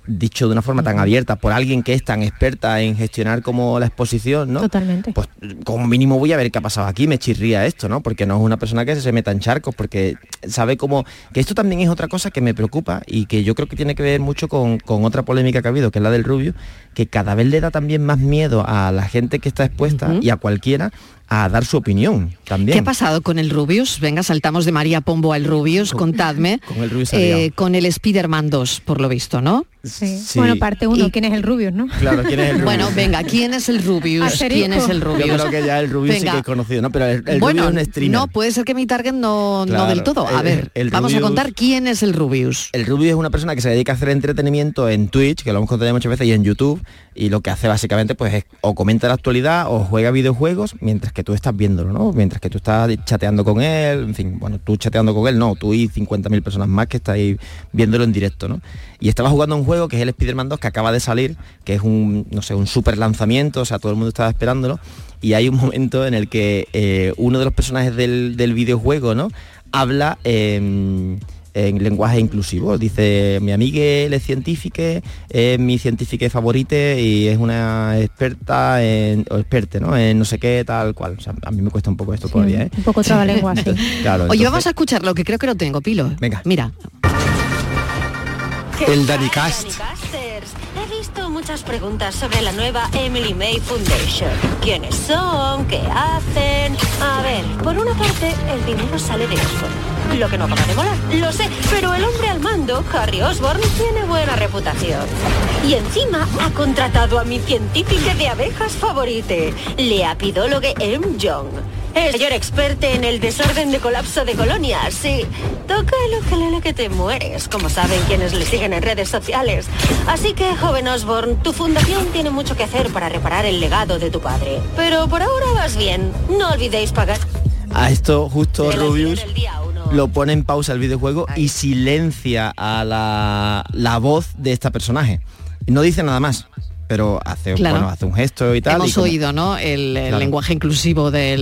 dicho de una forma tan abierta por alguien que es tan experta en gestionar como la exposición, ¿no? Totalmente. Pues como mínimo voy a ver qué ha pasado aquí, me chirría esto, ¿no? Porque no es una persona que se meta en charcos, porque sabe cómo... Que esto también es otra cosa que me preocupa y que yo creo que tiene que ver mucho con, con otra polémica que ha habido, que es la del Rubio, que cada vez le da también más miedo a la gente que está expuesta y a cualquiera a dar su opinión también. ¿Qué ha pasado con el Rubius? Venga, saltamos de María Pombo al Rubius, contadme. Con el Rubius. Eh, con el Spider-Man 2, por lo visto, ¿no? Sí. Sí. Bueno, parte uno, ¿quién es el Rubius, no? Claro, ¿quién es el Rubius? Bueno, venga, ¿quién es el Rubius? Asterisco. ¿Quién es el Yo Rubius? creo que ya el Rubius sí que es conocido, ¿no? Pero el, el bueno, Rubius es un streamer. no, puede ser que mi target no, no del todo. A el- ver, el vamos a contar quién es el Rubius. El Rubius es una persona que se dedica a hacer entretenimiento en Twitch, que lo hemos contado ya muchas veces, y en YouTube, y lo que hace básicamente pues es o comenta la actualidad o juega videojuegos mientras que tú estás viéndolo, ¿no? Mientras que tú estás chateando con él, en fin, bueno, tú chateando con él, no, tú y 50.000 personas más que estáis viéndolo en directo, ¿no? Y estaba jugando un juego que es el Spider-Man 2 que acaba de salir, que es un, no sé, un super lanzamiento, o sea, todo el mundo estaba esperándolo, y hay un momento en el que eh, uno de los personajes del, del videojuego, ¿no? Habla en, en lenguaje inclusivo. Dice, mi amiga es científica, es mi científica favorita y es una experta en, o experte, ¿no? En no sé qué, tal cual. O sea, a mí me cuesta un poco esto todavía, ¿eh? Un poco trabalengua, sí. Claro, Oye, entonces- vamos a escuchar lo que creo que lo tengo, Pilo. Venga. Mira. El Danicast. Muchas preguntas sobre la nueva Emily May Foundation. ¿Quiénes son? ¿Qué hacen? A ver, por una parte, el dinero sale de Oxford. Lo que no acaba de molar. Lo sé, pero el hombre al mando, Harry Osborne, tiene buena reputación. Y encima ha contratado a mi científica de abejas favorite, la apidólogue M. Young. El mayor experto en el desorden de colapso de colonias, sí. Toca el ukelele que te mueres, como saben quienes le siguen en redes sociales. Así que, joven Osborne, tu fundación tiene mucho que hacer para reparar el legado de tu padre. Pero por ahora vas bien. No olvidéis pagar. A esto justo Rubius lo pone en pausa el videojuego y silencia a la, la voz de esta personaje. Y no dice nada más, pero hace, Claro. bueno, hace un gesto y tal. Hemos y como- oído, ¿no? El, el Claro. lenguaje inclusivo del,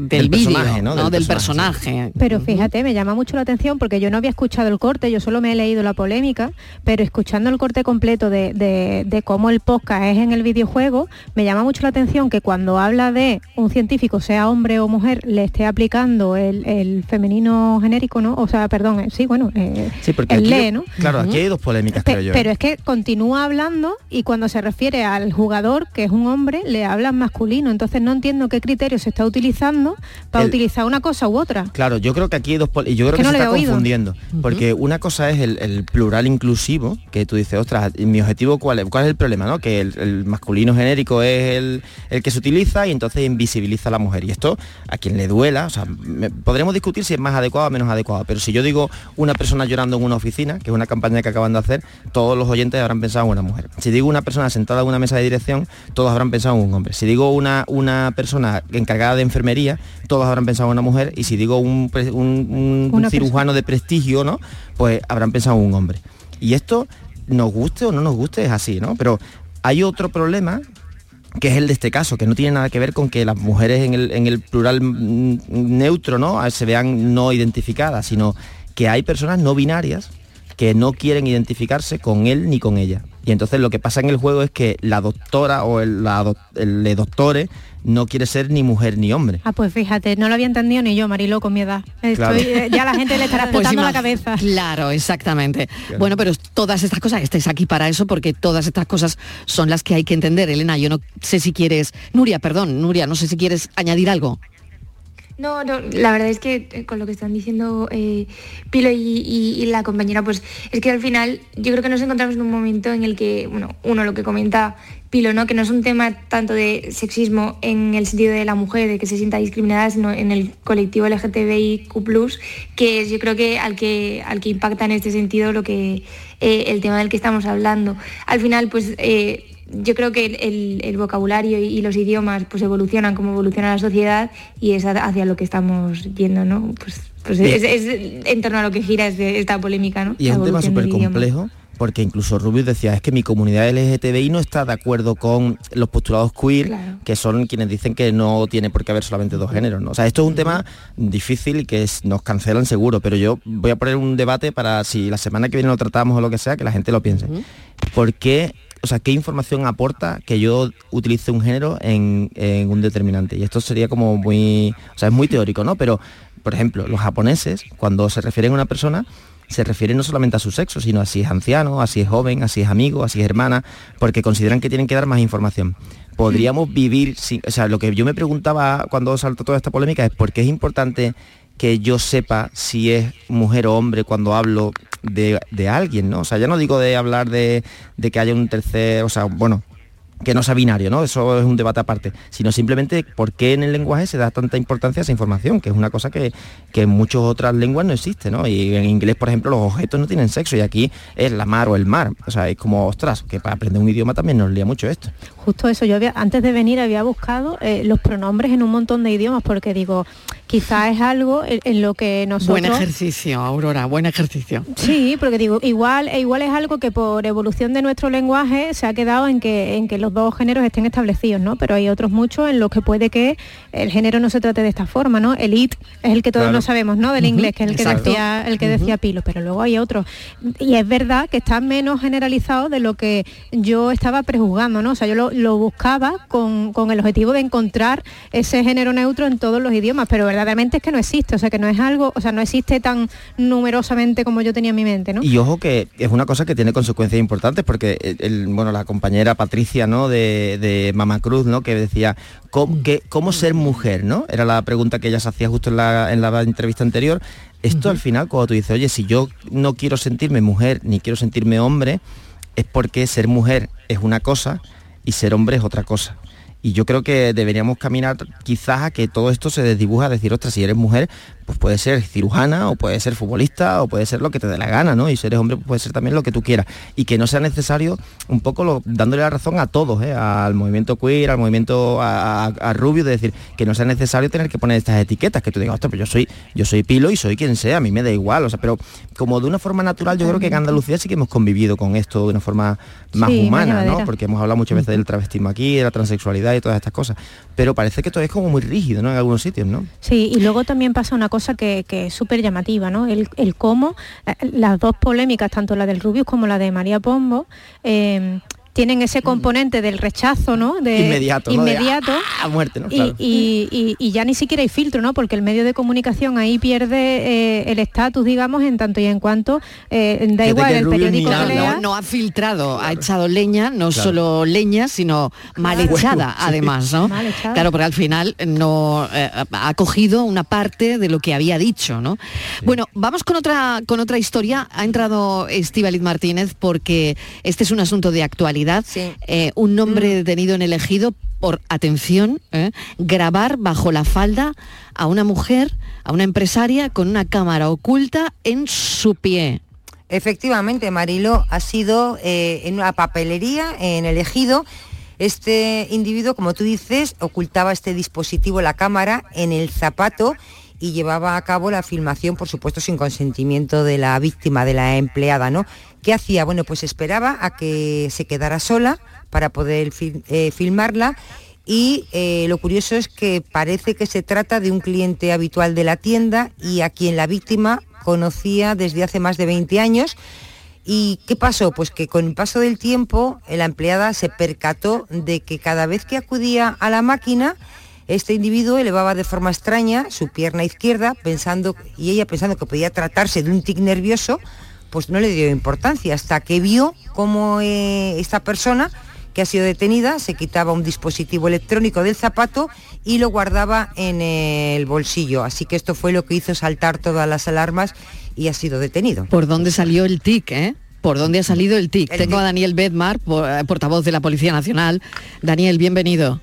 del, Del vídeo, personaje, ¿no? ¿no? Del, Del personaje. Pero fíjate, me llama mucho la atención porque yo no había escuchado el corte, yo solo me he leído la polémica, pero escuchando el corte completo de, de- de cómo el podcast es en el videojuego, me llama mucho la atención que cuando habla de un científico, sea hombre o mujer, le esté aplicando el, el femenino genérico, ¿no? O sea, perdón, eh, sí, bueno, eh, Sí, porque el aquí, le, ¿no? claro, aquí hay dos polémicas, Pe- creo yo. pero ¿eh? es que continúa hablando y cuando se refiere al jugador, que es un hombre, le habla en masculino. Entonces no entiendo qué criterio se está utilizando para El- utilizar una cosa u otra. Claro, yo creo que aquí hay dos y yo creo que que, no se está oído. confundiendo, porque una cosa es el, el plural inclusivo, que tú dices, ostras, ¿y mi objetivo cuál es? ¿Cuál es el problema, no? Que el, el masculino genérico es el, el que se utiliza y entonces invisibiliza a la mujer. Y esto a quien le duela, o sea, me- podremos discutir si es más adecuado o menos adecuado, pero si yo digo una persona llorando en una oficina, que es una campaña que acaban de hacer, todos los oyentes habrán pensado en una mujer. Si digo una persona sentada en una mesa de dirección, todos habrán pensado en un hombre. Si digo una, una persona encargada de enfermería, todos habrán pensado en una mujer. Y si digo un, cirujano de prestigio, ¿no? Pues habrán pensado en un hombre. Y esto, nos guste o no nos guste, es así, ¿no? Pero hay otro problema que es el de este caso, que no tiene nada que ver con que las mujeres en el, en el plural mm, neutro ¿no? Ah, se vean no identificadas, sino que hay personas no binarias que no quieren identificarse con él ni con ella. Y entonces lo que pasa en el juego es que la doctora o el, la el, le doctore no quiere ser ni mujer ni hombre. Ah, pues fíjate, no lo había entendido ni yo, Marilo, con mi edad. Estoy, Claro. eh, ya la gente le estará Pues explotando la cabeza. Claro, exactamente. Bueno, pero todas estas cosas, estáis aquí para eso porque todas estas cosas son las que hay que entender. Elena, yo no sé si quieres... Nuria, perdón, Nuria, no sé si quieres añadir algo. No, no, la verdad es que eh, con lo que están diciendo eh, Pilo y, la compañera, pues es que al final yo creo que nos encontramos en un momento en el que, bueno, uno lo que comenta Pilo, ¿no? Que no es un tema tanto de sexismo en el sentido de la mujer, de que se sienta discriminada, sino en el colectivo LGTBIQ+, que es yo creo que al que, al que impacta en este sentido lo que, eh, el tema del que estamos hablando. Al final, pues yo creo que el, el- el vocabulario y, y los idiomas pues evolucionan como evoluciona la sociedad y es hacia lo que estamos yendo, ¿no? Pues, pues es, es en torno a lo que gira este- esta polémica, ¿no? Y es un tema súper complejo porque incluso Rubius decía, es que mi comunidad LGTBI no está de acuerdo con los postulados queer, Claro. que son quienes dicen que no tiene por qué haber solamente dos géneros. ¿no? O sea, esto es un tema difícil y que es- nos cancelan seguro, pero yo voy a poner un debate para si la semana que viene lo tratamos o lo que sea, que la gente lo piense. ¿Por qué, o sea, qué información aporta que yo utilice un género en, en un determinante? Y esto sería como muy, o sea, es muy teórico, ¿no? Pero, por ejemplo, los japoneses, cuando se refieren a una persona, se refieren no solamente a su sexo, sino a si es anciano, a si es joven, a si es amigo, a si es hermana, porque consideran que tienen que dar más información. Podríamos vivir, sin, o sea, lo que yo me preguntaba cuando saltó toda esta polémica es por qué es importante que yo sepa si es mujer o hombre cuando hablo de, de alguien, ¿no? O sea, ya no digo de hablar de, de que haya un tercer, o sea, bueno, que no sea binario, ¿no? Eso es un debate aparte, sino simplemente por qué en el lenguaje se da tanta importancia a esa información, que es una cosa que, que en muchas otras lenguas no existe, ¿no? Y en inglés, por ejemplo, los objetos no tienen sexo y aquí es la mar o el mar. O sea, es como, ostras, que para aprender un idioma también nos lía mucho esto. Justo eso, yo antes de venir había buscado eh, los pronombres en un montón de idiomas porque digo, quizá es algo en, en lo que nosotros... Buen ejercicio, Aurora, buen ejercicio. Sí, porque digo, igual, e igual es algo que por evolución de nuestro lenguaje se ha quedado en que, en que los dos géneros estén establecidos, ¿no? Pero hay otros muchos en los que puede que el género no se trate de esta forma, ¿no? El it es el que todos Claro. no sabemos, ¿no? Del inglés, que es el que exacto. decía, el que decía Pilo, pero luego hay otros. Y es verdad que está menos generalizado de lo que yo estaba prejuzgando, ¿no? O sea, yo lo, lo buscaba con, con el objetivo de encontrar ese género neutro en todos los idiomas, pero verdaderamente es que no existe, o sea que no es algo, o sea, no existe tan numerosamente como yo tenía en mi mente, ¿no? Y ojo que es una cosa que tiene consecuencias importantes porque el, bueno, la compañera Patricia, ¿no? De, de Mama Cruz, ¿no? Que decía ¿cómo, cómo ser mujer, ¿no? Era la pregunta que ella se hacía justo en la, en la entrevista anterior. Esto al final, cuando tú dices, oye, si yo no quiero sentirme mujer ni quiero sentirme hombre, es porque ser mujer es una cosa y ser hombre es otra cosa. Y yo creo que deberíamos caminar quizás a que todo esto se desdibuja, decir, ostras, si eres mujer, pues puede ser cirujana o puede ser futbolista o puede ser lo que te dé la gana, ¿no? Y si eres hombre, pues puede ser también lo que tú quieras. Y que no sea necesario un poco lo, dándole la razón a todos, ¿eh? al movimiento queer, al movimiento a, Rubio, de decir, que no sea necesario tener que poner estas etiquetas, que tú digas, ostras, pues yo soy, yo soy pilo y soy quien sea, a mí me da igual, o sea, pero como de una forma natural, yo creo que en Andalucía sí que hemos convivido con esto de una forma más humana, ¿no? Porque hemos hablado muchas veces del travestismo aquí, de la transexualidad y todas estas cosas. Pero parece que todo es como muy rígido, ¿no? En algunos sitios, ¿no? Sí, y luego también pasa una cosa que, es súper llamativa, ¿no? El, cómo, eh, las dos polémicas, tanto la del Rubius como la de María Pombo, eh, tienen ese componente del rechazo, ¿no? De, inmediato, inmediato. a muerte, ¿no? Y, ya ni siquiera hay filtro, ¿no? Porque el medio de comunicación ahí pierde eh, el estatus, digamos, en tanto y en cuanto eh, da igual el periódico que no, no, ha filtrado, ha echado leña, no solo leña, sino mal echada, además, ¿no? Claro, porque al final no eh, ha cogido una parte de lo que había dicho, ¿no? Bueno, vamos con otra con otra historia. Ha entrado Estíbaliz Martínez porque este es un asunto de actualidad eh, un nombre mm. detenido en el ejido por, atención, eh, grabar bajo la falda a una mujer, a una empresaria con una cámara oculta en su pie. Efectivamente, Marilo, ha sido eh, en una papelería en el ejido. Este individuo, como tú dices, ocultaba este dispositivo, la cámara, en el zapato y llevaba a cabo la filmación, por supuesto, sin consentimiento de la víctima, de la empleada, ¿no? ¿Qué hacía? Bueno, pues esperaba a que se quedara sola para poder eh, filmarla y eh, lo curioso es que parece que se trata de un cliente habitual de la tienda y a quien la víctima conocía desde hace más de 20 años. ¿Y qué pasó? Pues que con el paso del tiempo la empleada se percató de que cada vez que acudía a la máquina, este individuo elevaba de forma extraña su pierna izquierda pensando, y ella pensando que podía tratarse de un tic nervioso, pues no le dio importancia hasta que vio cómo eh, esta persona que ha sido detenida se quitaba un dispositivo electrónico del zapato y lo guardaba en el bolsillo. Así que esto fue lo que hizo saltar todas las alarmas y ha sido detenido. ¿Por dónde salió el TIC, eh? ¿Por dónde ha salido el TIC? Tengo a Daniel Bedmar, eh, portavoz de la Policía Nacional. Daniel, bienvenido.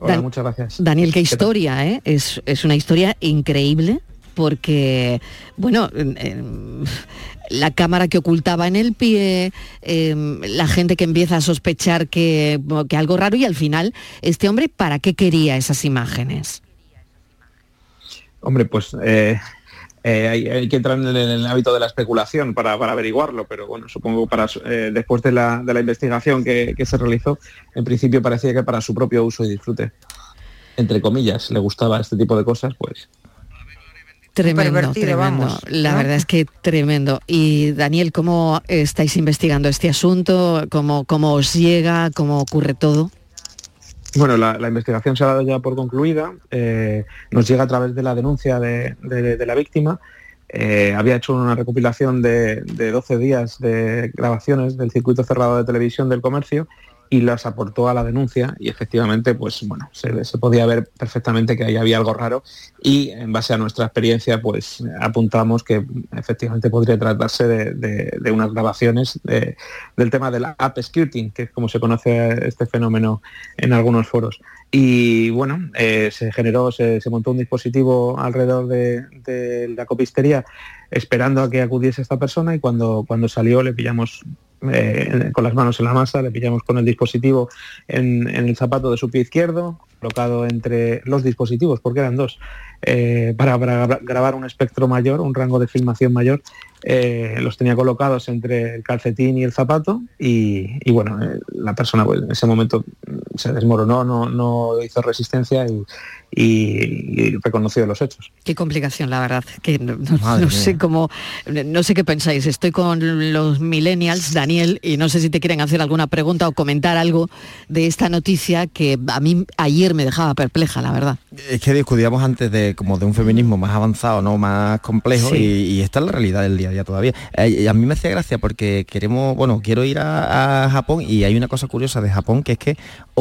Hola, muchas gracias. Daniel, qué historia, ¿eh? Es, es una historia increíble porque, bueno, la cámara que ocultaba en el pie, em, la gente que empieza a sospechar que, algo raro y al final, este hombre, ¿para qué quería esas imágenes? Hombre, pues eh, eh, hay, que entrar en el, hábito de la especulación para, averiguarlo, pero bueno, supongo para eh, después de la, investigación que, se realizó, en principio parecía que para su propio uso y disfrute, entre comillas, le gustaba este tipo de cosas, pues Tremendo, tremendo. La verdad es que tremendo. Y Daniel, ¿cómo estáis investigando este asunto? ¿Cómo, cómo os llega? ¿Cómo ocurre todo? Bueno, la, investigación se ha dado ya por concluida. Eh, nos llega a través de la denuncia de, la víctima. Eh, había hecho una recopilación de, de 12 días de grabaciones del circuito cerrado de televisión del comercio y las aportó a la denuncia y efectivamente pues bueno se, podía ver perfectamente que ahí había algo raro y en base a nuestra experiencia pues apuntamos que efectivamente podría tratarse de, unas grabaciones del tema del app skirting que es como se conoce este fenómeno en algunos foros. Y bueno eh, se generó se, montó un dispositivo alrededor de, la copistería esperando a que acudiese esta persona y cuando cuando salió le pillamos eh, con las manos en la masa, le pillamos con el dispositivo en, el zapato de su pie izquierdo, colocado entre los dispositivos, porque eran dos, eh, para, grabar un espectro mayor, un rango de filmación mayor, eh, los tenía colocados entre el calcetín y el zapato y, bueno, la persona pues, en ese momento se desmoronó, no, no hizo resistencia y, y, reconoció los hechos. Qué complicación, la verdad, que no, sé cómo, no sé qué pensáis. Estoy con los millennials, Daniel, y no sé si te quieren hacer alguna pregunta o comentar algo de esta noticia que a mí ayer me dejaba perpleja, la verdad. Es que discutíamos antes de como de un feminismo más avanzado, no más complejo, y, esta es la realidad del día a día todavía. Eh, a mí me hace gracia porque queremos, bueno, quiero ir a, a Japón y hay una cosa curiosa de Japón que es que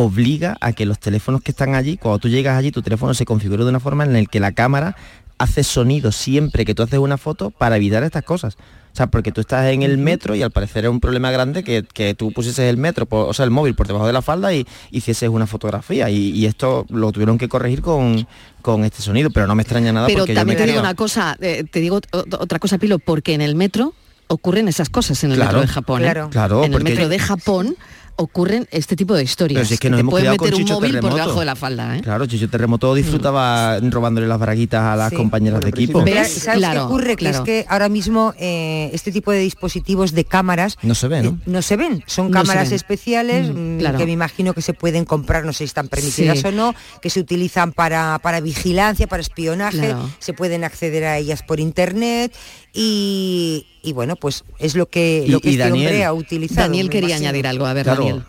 obliga a que los teléfonos que están allí, cuando tú llegas allí, tu teléfono se configuró de una forma en la que la cámara hace sonido siempre que tú haces una foto para evitar estas cosas. O sea, porque tú estás en el metro y al parecer es un problema grande que, tú pusieses el metro, o sea, el móvil por debajo de la falda y hicieses una fotografía. Y, esto lo tuvieron que corregir con, con este sonido, pero no me extraña nada. Pero también te digo una cosa, eh, te digo otra cosa, Pilo, porque en el metro ocurren esas cosas en el metro de Japón. ¿eh? Claro, en el metro de Japón ocurren este tipo de historias. es que, nos hemos puede meter un móvil por debajo de la falda. ¿eh? Claro, Chicho Terremoto disfrutaba robándole las braguitas a las compañeras de equipo. ¿Sabes qué ocurre? Que es que ahora mismo eh, este tipo de dispositivos de cámaras no se ven, ¿no? Eh, no se ven. Son cámaras especiales mm, mm, que me imagino que se pueden comprar, no sé si están permitidas o no, que se utilizan para, para vigilancia, para espionaje, se pueden acceder a ellas por internet y, bueno, pues es lo que, lo que este hombre ha utilizado. Daniel quería añadir algo, a ver, Daniel.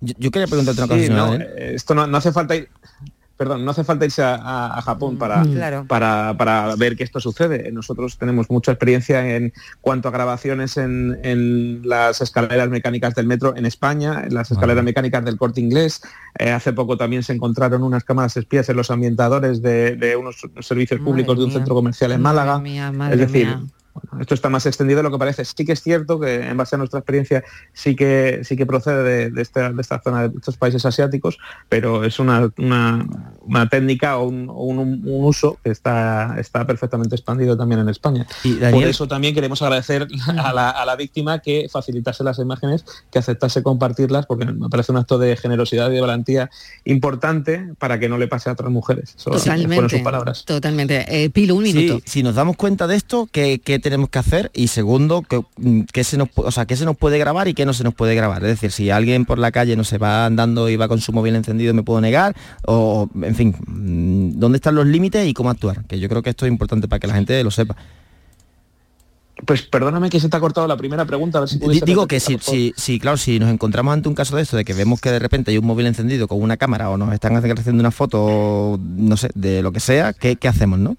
Yo, quería preguntarte una cosa. esto no, hace falta ir, perdón, no hace falta irse a, Japón para, mm. para, para, ver que esto sucede. Nosotros tenemos mucha experiencia en cuanto a grabaciones en, las escaleras mecánicas del metro en España, en las escaleras mecánicas del corte inglés. Eh, hace poco también se encontraron unas cámaras espías en los ambientadores de, unos servicios públicos de un centro comercial en Málaga. es decir, esto está más extendido de lo que parece. Sí que es cierto que en base a nuestra experiencia sí que sí que procede de, esta, zona de estos países asiáticos, pero es una, técnica o, un, uso que está, está perfectamente expandido también en España. Y Por eso también queremos agradecer a la, víctima que facilitase las imágenes, que aceptase compartirlas, porque me parece un acto de generosidad y de valentía importante para que no le pase a otras mujeres. totalmente. Sus palabras. Totalmente. Eh, Pilo, un minuto. si nos damos cuenta de esto, que tenemos que hacer y segundo, mm, qué se nos, o sea, qué se nos puede grabar y qué no se nos puede grabar. Es decir, si alguien por la calle no se va andando y va con su móvil encendido, me puedo negar, o en fin, mm, ¿dónde están los límites y cómo actuar? Que yo creo que esto es importante para que la gente lo sepa. Pues perdóname que se te ha cortado la primera pregunta, a ver si Digo que si, si, si, claro, si nos encontramos ante un caso de esto, de que vemos que de repente hay un móvil encendido con una cámara o nos están haciendo una foto, no sé, de lo que sea, ¿qué, qué hacemos, no?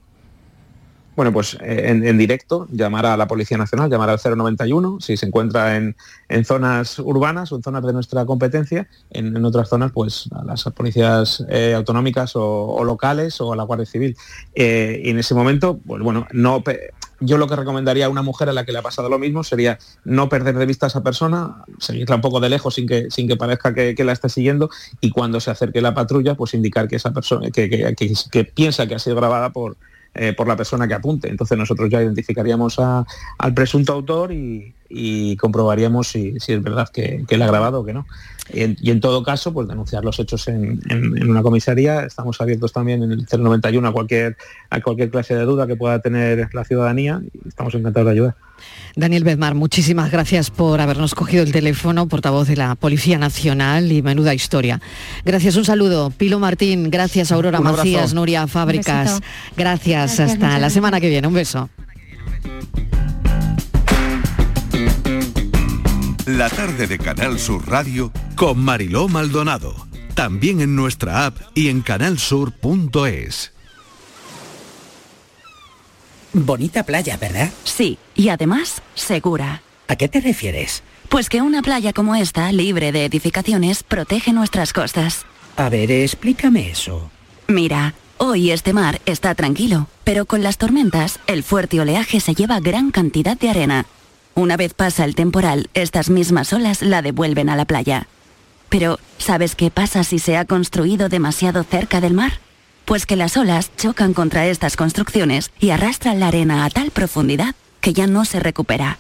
Bueno, pues eh, en, directo llamar a la Policía Nacional, llamar al 091, si se encuentra en, zonas urbanas o en zonas de nuestra competencia, en, otras zonas pues a las policías eh, autonómicas o, locales o a la Guardia Civil. Eh, y en ese momento, pues bueno, no yo lo que recomendaría a una mujer a la que le ha pasado lo mismo sería no perder de vista a esa persona, seguirla un poco de lejos sin que, sin que parezca que, la esté siguiendo y cuando se acerque la patrulla, pues indicar que esa persona, que piensa que ha sido grabada por, eh, por la persona que apunte. Entonces nosotros ya identificaríamos al presunto autor y, comprobaríamos si, es verdad que, él ha grabado o que no. Y en, todo caso, pues denunciar los hechos en, una comisaría. Estamos abiertos también en el 091 a cualquier, a cualquier clase de duda que pueda tener la ciudadanía y estamos encantados de ayudar. Daniel Bedmar, muchísimas gracias por habernos cogido el teléfono, portavoz de la Policía Nacional y menuda historia. Gracias, un saludo. Pilo Martín, gracias Aurora Macías, Nuria Fábricas. Gracias, hasta la semana que viene. Un beso. La tarde de Canal Sur Radio con Mariló Maldonado. También en nuestra app y en canalsur.es. Bonita playa, ¿verdad? Sí, y además segura. ¿A qué te refieres? Pues que una playa como esta, libre de edificaciones, protege nuestras costas. A ver, explícame eso. Mira, hoy este mar está tranquilo, pero con las tormentas, el fuerte oleaje se lleva gran cantidad de arena. Una vez pasa el temporal, estas mismas olas la devuelven a la playa. Pero, ¿sabes qué pasa si se ha construido demasiado cerca del mar? Pues que las olas chocan contra estas construcciones y arrastran la arena a tal profundidad que ya no se recupera.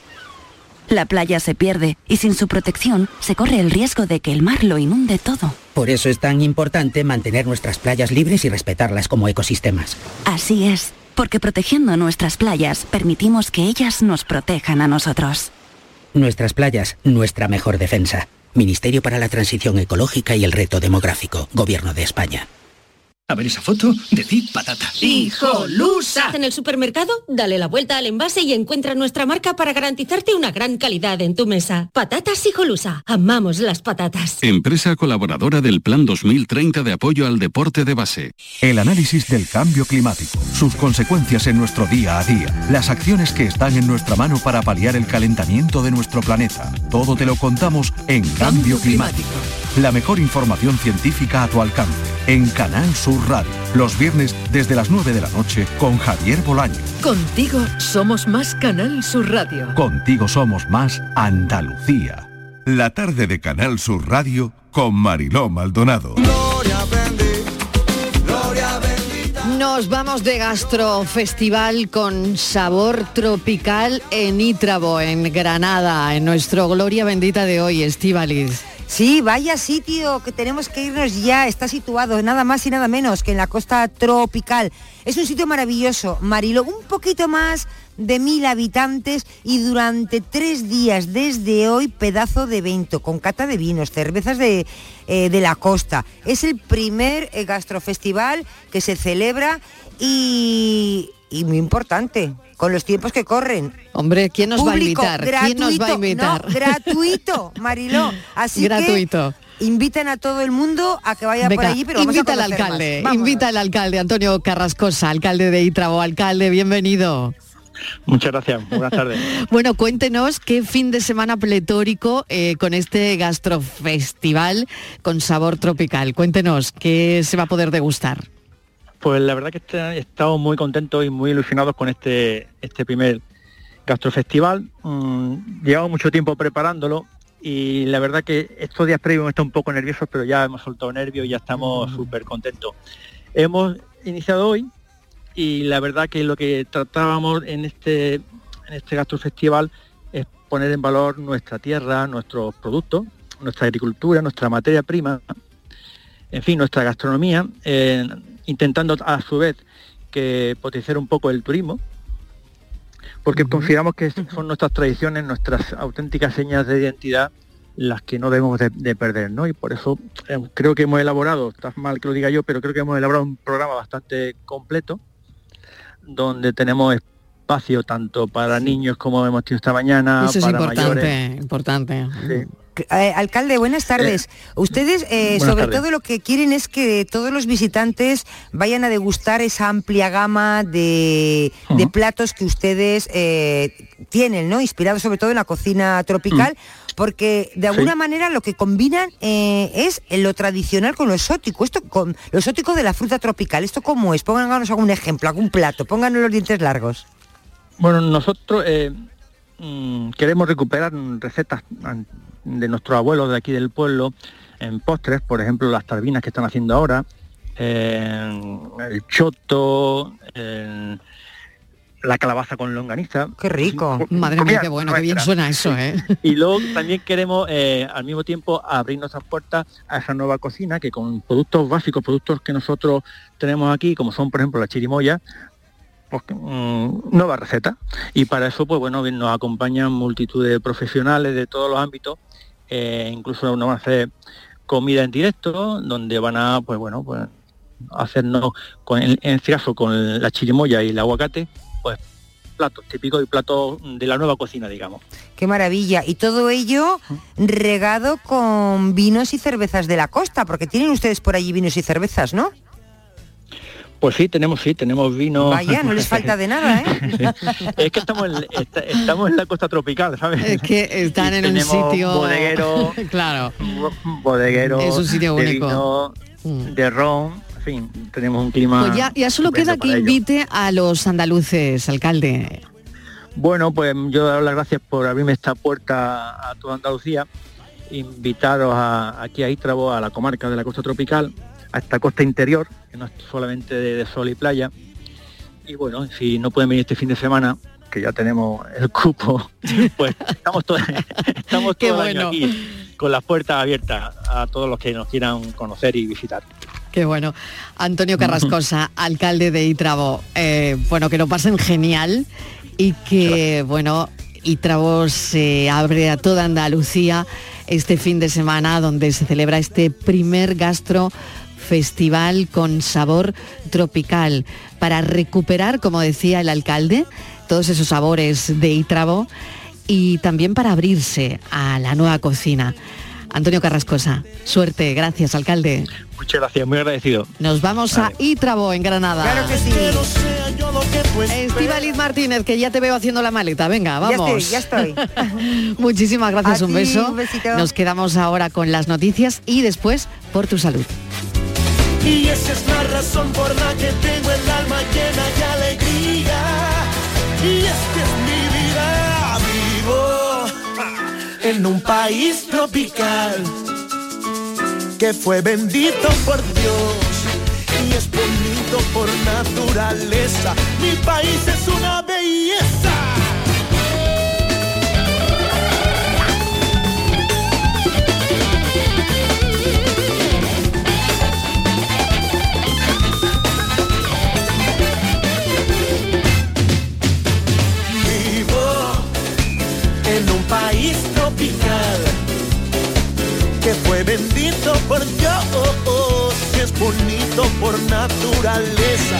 La playa se pierde y sin su protección se corre el riesgo de que el mar lo inunde todo. Por eso es tan importante mantener nuestras playas libres y respetarlas como ecosistemas. Así es, porque protegiendo nuestras playas permitimos que ellas nos protejan a nosotros. Nuestras playas, nuestra mejor defensa. Ministerio para la Transición Ecológica y el Reto Demográfico, Gobierno de España. A ver esa foto, decid patata. ¡Hijolusa! En el supermercado, dale la vuelta al envase y encuentra nuestra marca para garantizarte una gran calidad en tu mesa. Patatas Hijolusa. Amamos las patatas. Empresa colaboradora del Plan 2030 de apoyo al deporte de base. El análisis del cambio climático, sus consecuencias en nuestro día a día, las acciones que están en nuestra mano para paliar el calentamiento de nuestro planeta. Todo te lo contamos en Cambio Climático. La mejor información científica a tu alcance en Canal Sur Radio. Los viernes desde las 9 de la noche con Javier Bolaño. Contigo somos más Canal Sur Radio. Contigo somos más Andalucía. La tarde de Canal Sur Radio con Mariló Maldonado. Nos vamos de gastrofestival con sabor tropical en Ítrabo, en Granada, en nuestro Gloria Bendita de hoy, Estivaliz. Sí, vaya sitio que tenemos que irnos ya. Está situado nada más y nada menos que en la costa tropical. Es un sitio maravilloso, Marilo, un poquito más de mil habitantes y durante tres días desde hoy pedazo de evento con cata de vinos, cervezas de, eh, de la costa. Es el primer eh, gastrofestival que se celebra y, y muy importante, con los tiempos que corren. Hombre, ¿quién nos va a invitar? Gratuito, ¿Quién nos va a invitar? no, gratuito, Mariló. Así Gratuito. que invitan a todo el mundo a que vaya por allí, pero vamos a invita al alcalde, invita al alcalde Antonio Carrascosa, alcalde de Ítrabo. Alcalde, bienvenido. Muchas gracias, buenas tardes. Bueno, cuéntenos qué fin de semana pletórico eh, con este gastrofestival con sabor tropical. Cuéntenos qué se va a poder degustar. Pues la verdad que este- estamos muy contentos y muy ilusionados con este, este primer gastrofestival. Mm, llevamos mucho tiempo preparándolo y la verdad que estos días previos estado un poco nerviosos, pero ya hemos soltado nervios y ya estamos súper contentos. Hemos iniciado hoy y la verdad que lo que tratábamos en este, en este gastrofestival es poner en valor nuestra tierra, nuestros productos, nuestra agricultura, nuestra materia prima, en fin, nuestra gastronomía, eh, intentando a su vez que potenciar un poco el turismo, porque consideramos que son nuestras tradiciones, nuestras auténticas señas de identidad las que no debemos de, de perder, ¿no? Y por eso eh, creo que hemos elaborado, está mal que lo diga yo, pero creo que hemos elaborado un programa bastante completo, donde tenemos espacio tanto para niños como hemos tenido esta mañana, Eso es para importante, mayores. importante. Eh, alcalde, buenas tardes. Ustedes, eh, buenas sobre tardes. todo, lo que quieren es que todos los visitantes vayan a degustar esa amplia gama de, de platos que ustedes eh, tienen, ¿no? Inspirados sobre todo en la cocina tropical, porque de alguna Sí. manera lo que combinan eh, es lo tradicional con lo exótico. Esto con lo exótico de la fruta tropical. ¿Esto cómo es? Pónganos algún ejemplo, algún plato. Pónganos los dientes largos. Bueno, nosotros eh, mm, queremos recuperar mm, recetas de nuestros abuelos de aquí del pueblo en postres, por ejemplo, las tarbinas que están haciendo ahora, eh, el choto, eh, la calabaza con longaniza. Qué rico. Madre mía, qué bueno, qué bien nuestra. suena eso, ¿eh? Y luego también queremos eh, al mismo tiempo abrir nuestras puertas a esa nueva cocina que con productos básicos, productos que nosotros tenemos aquí, como son por ejemplo la chirimoya, mm, nueva receta. Y para eso, pues bueno, nos acompañan multitud de profesionales de todos los ámbitos, eh, incluso nos van a hacer comida en directo, donde van a, pues bueno, pues hacernos, con, en este caso con la chirimoya y el aguacate, pues platos típicos y platos de la nueva cocina, digamos. Qué maravilla. Y todo ello regado con vinos y cervezas de la costa, porque tienen ustedes por allí vinos y cervezas, ¿no? Pues sí, tenemos sí, tenemos vino. Vaya, no les falta de nada, ¿eh? es que estamos en, esta- estamos en la costa tropical, ¿sabes? Es que están Y en un sitio... bodeguero, claro. bodeguero, Es un sitio de único. vino, de ron, en fin, tenemos un clima. Pues ya, ya solo queda que ello. invite a los andaluces, alcalde. Bueno, pues yo dar las gracias por abrirme esta puerta a toda Andalucía, invitaros a- aquí a Ítrabo, a la comarca de la costa tropical, a esta costa interior, que no es solamente de, de sol y playa. Y bueno, si no pueden venir este fin de semana, que ya tenemos el cupo, pues estamos todos, estamos Qué todo el bueno. año aquí con las puertas abiertas a todos los que nos quieran conocer y visitar. Qué bueno. Antonio Carrascosa, alcalde de Itrabo. Eh, bueno, que lo pasen genial y que, bueno, Ítrabo se abre a toda Andalucía este fin de semana donde se celebra este primer gastro festival con sabor tropical para recuperar, como decía el alcalde, todos esos sabores de Ítrabo y también para abrirse a la nueva cocina. Antonio Carrascosa, suerte, gracias, alcalde. Muchas gracias, muy agradecido. Nos vamos a Ítrabo, en Granada. Claro que sí. Estivaliz Martínez, que ya te veo haciendo la maleta. Venga, vamos. Ya estoy, ya estoy. Muchísimas gracias, A un ti, beso. un besito. Nos quedamos ahora con las noticias y después por tu salud. Y esa es la razón por la que tengo el alma llena de alegría. Y es que es mi vida, vivo en un país tropical que fue bendito por Dios y es bonito por naturaleza. Mi país es una belleza. Por Dios, que es bonito por naturaleza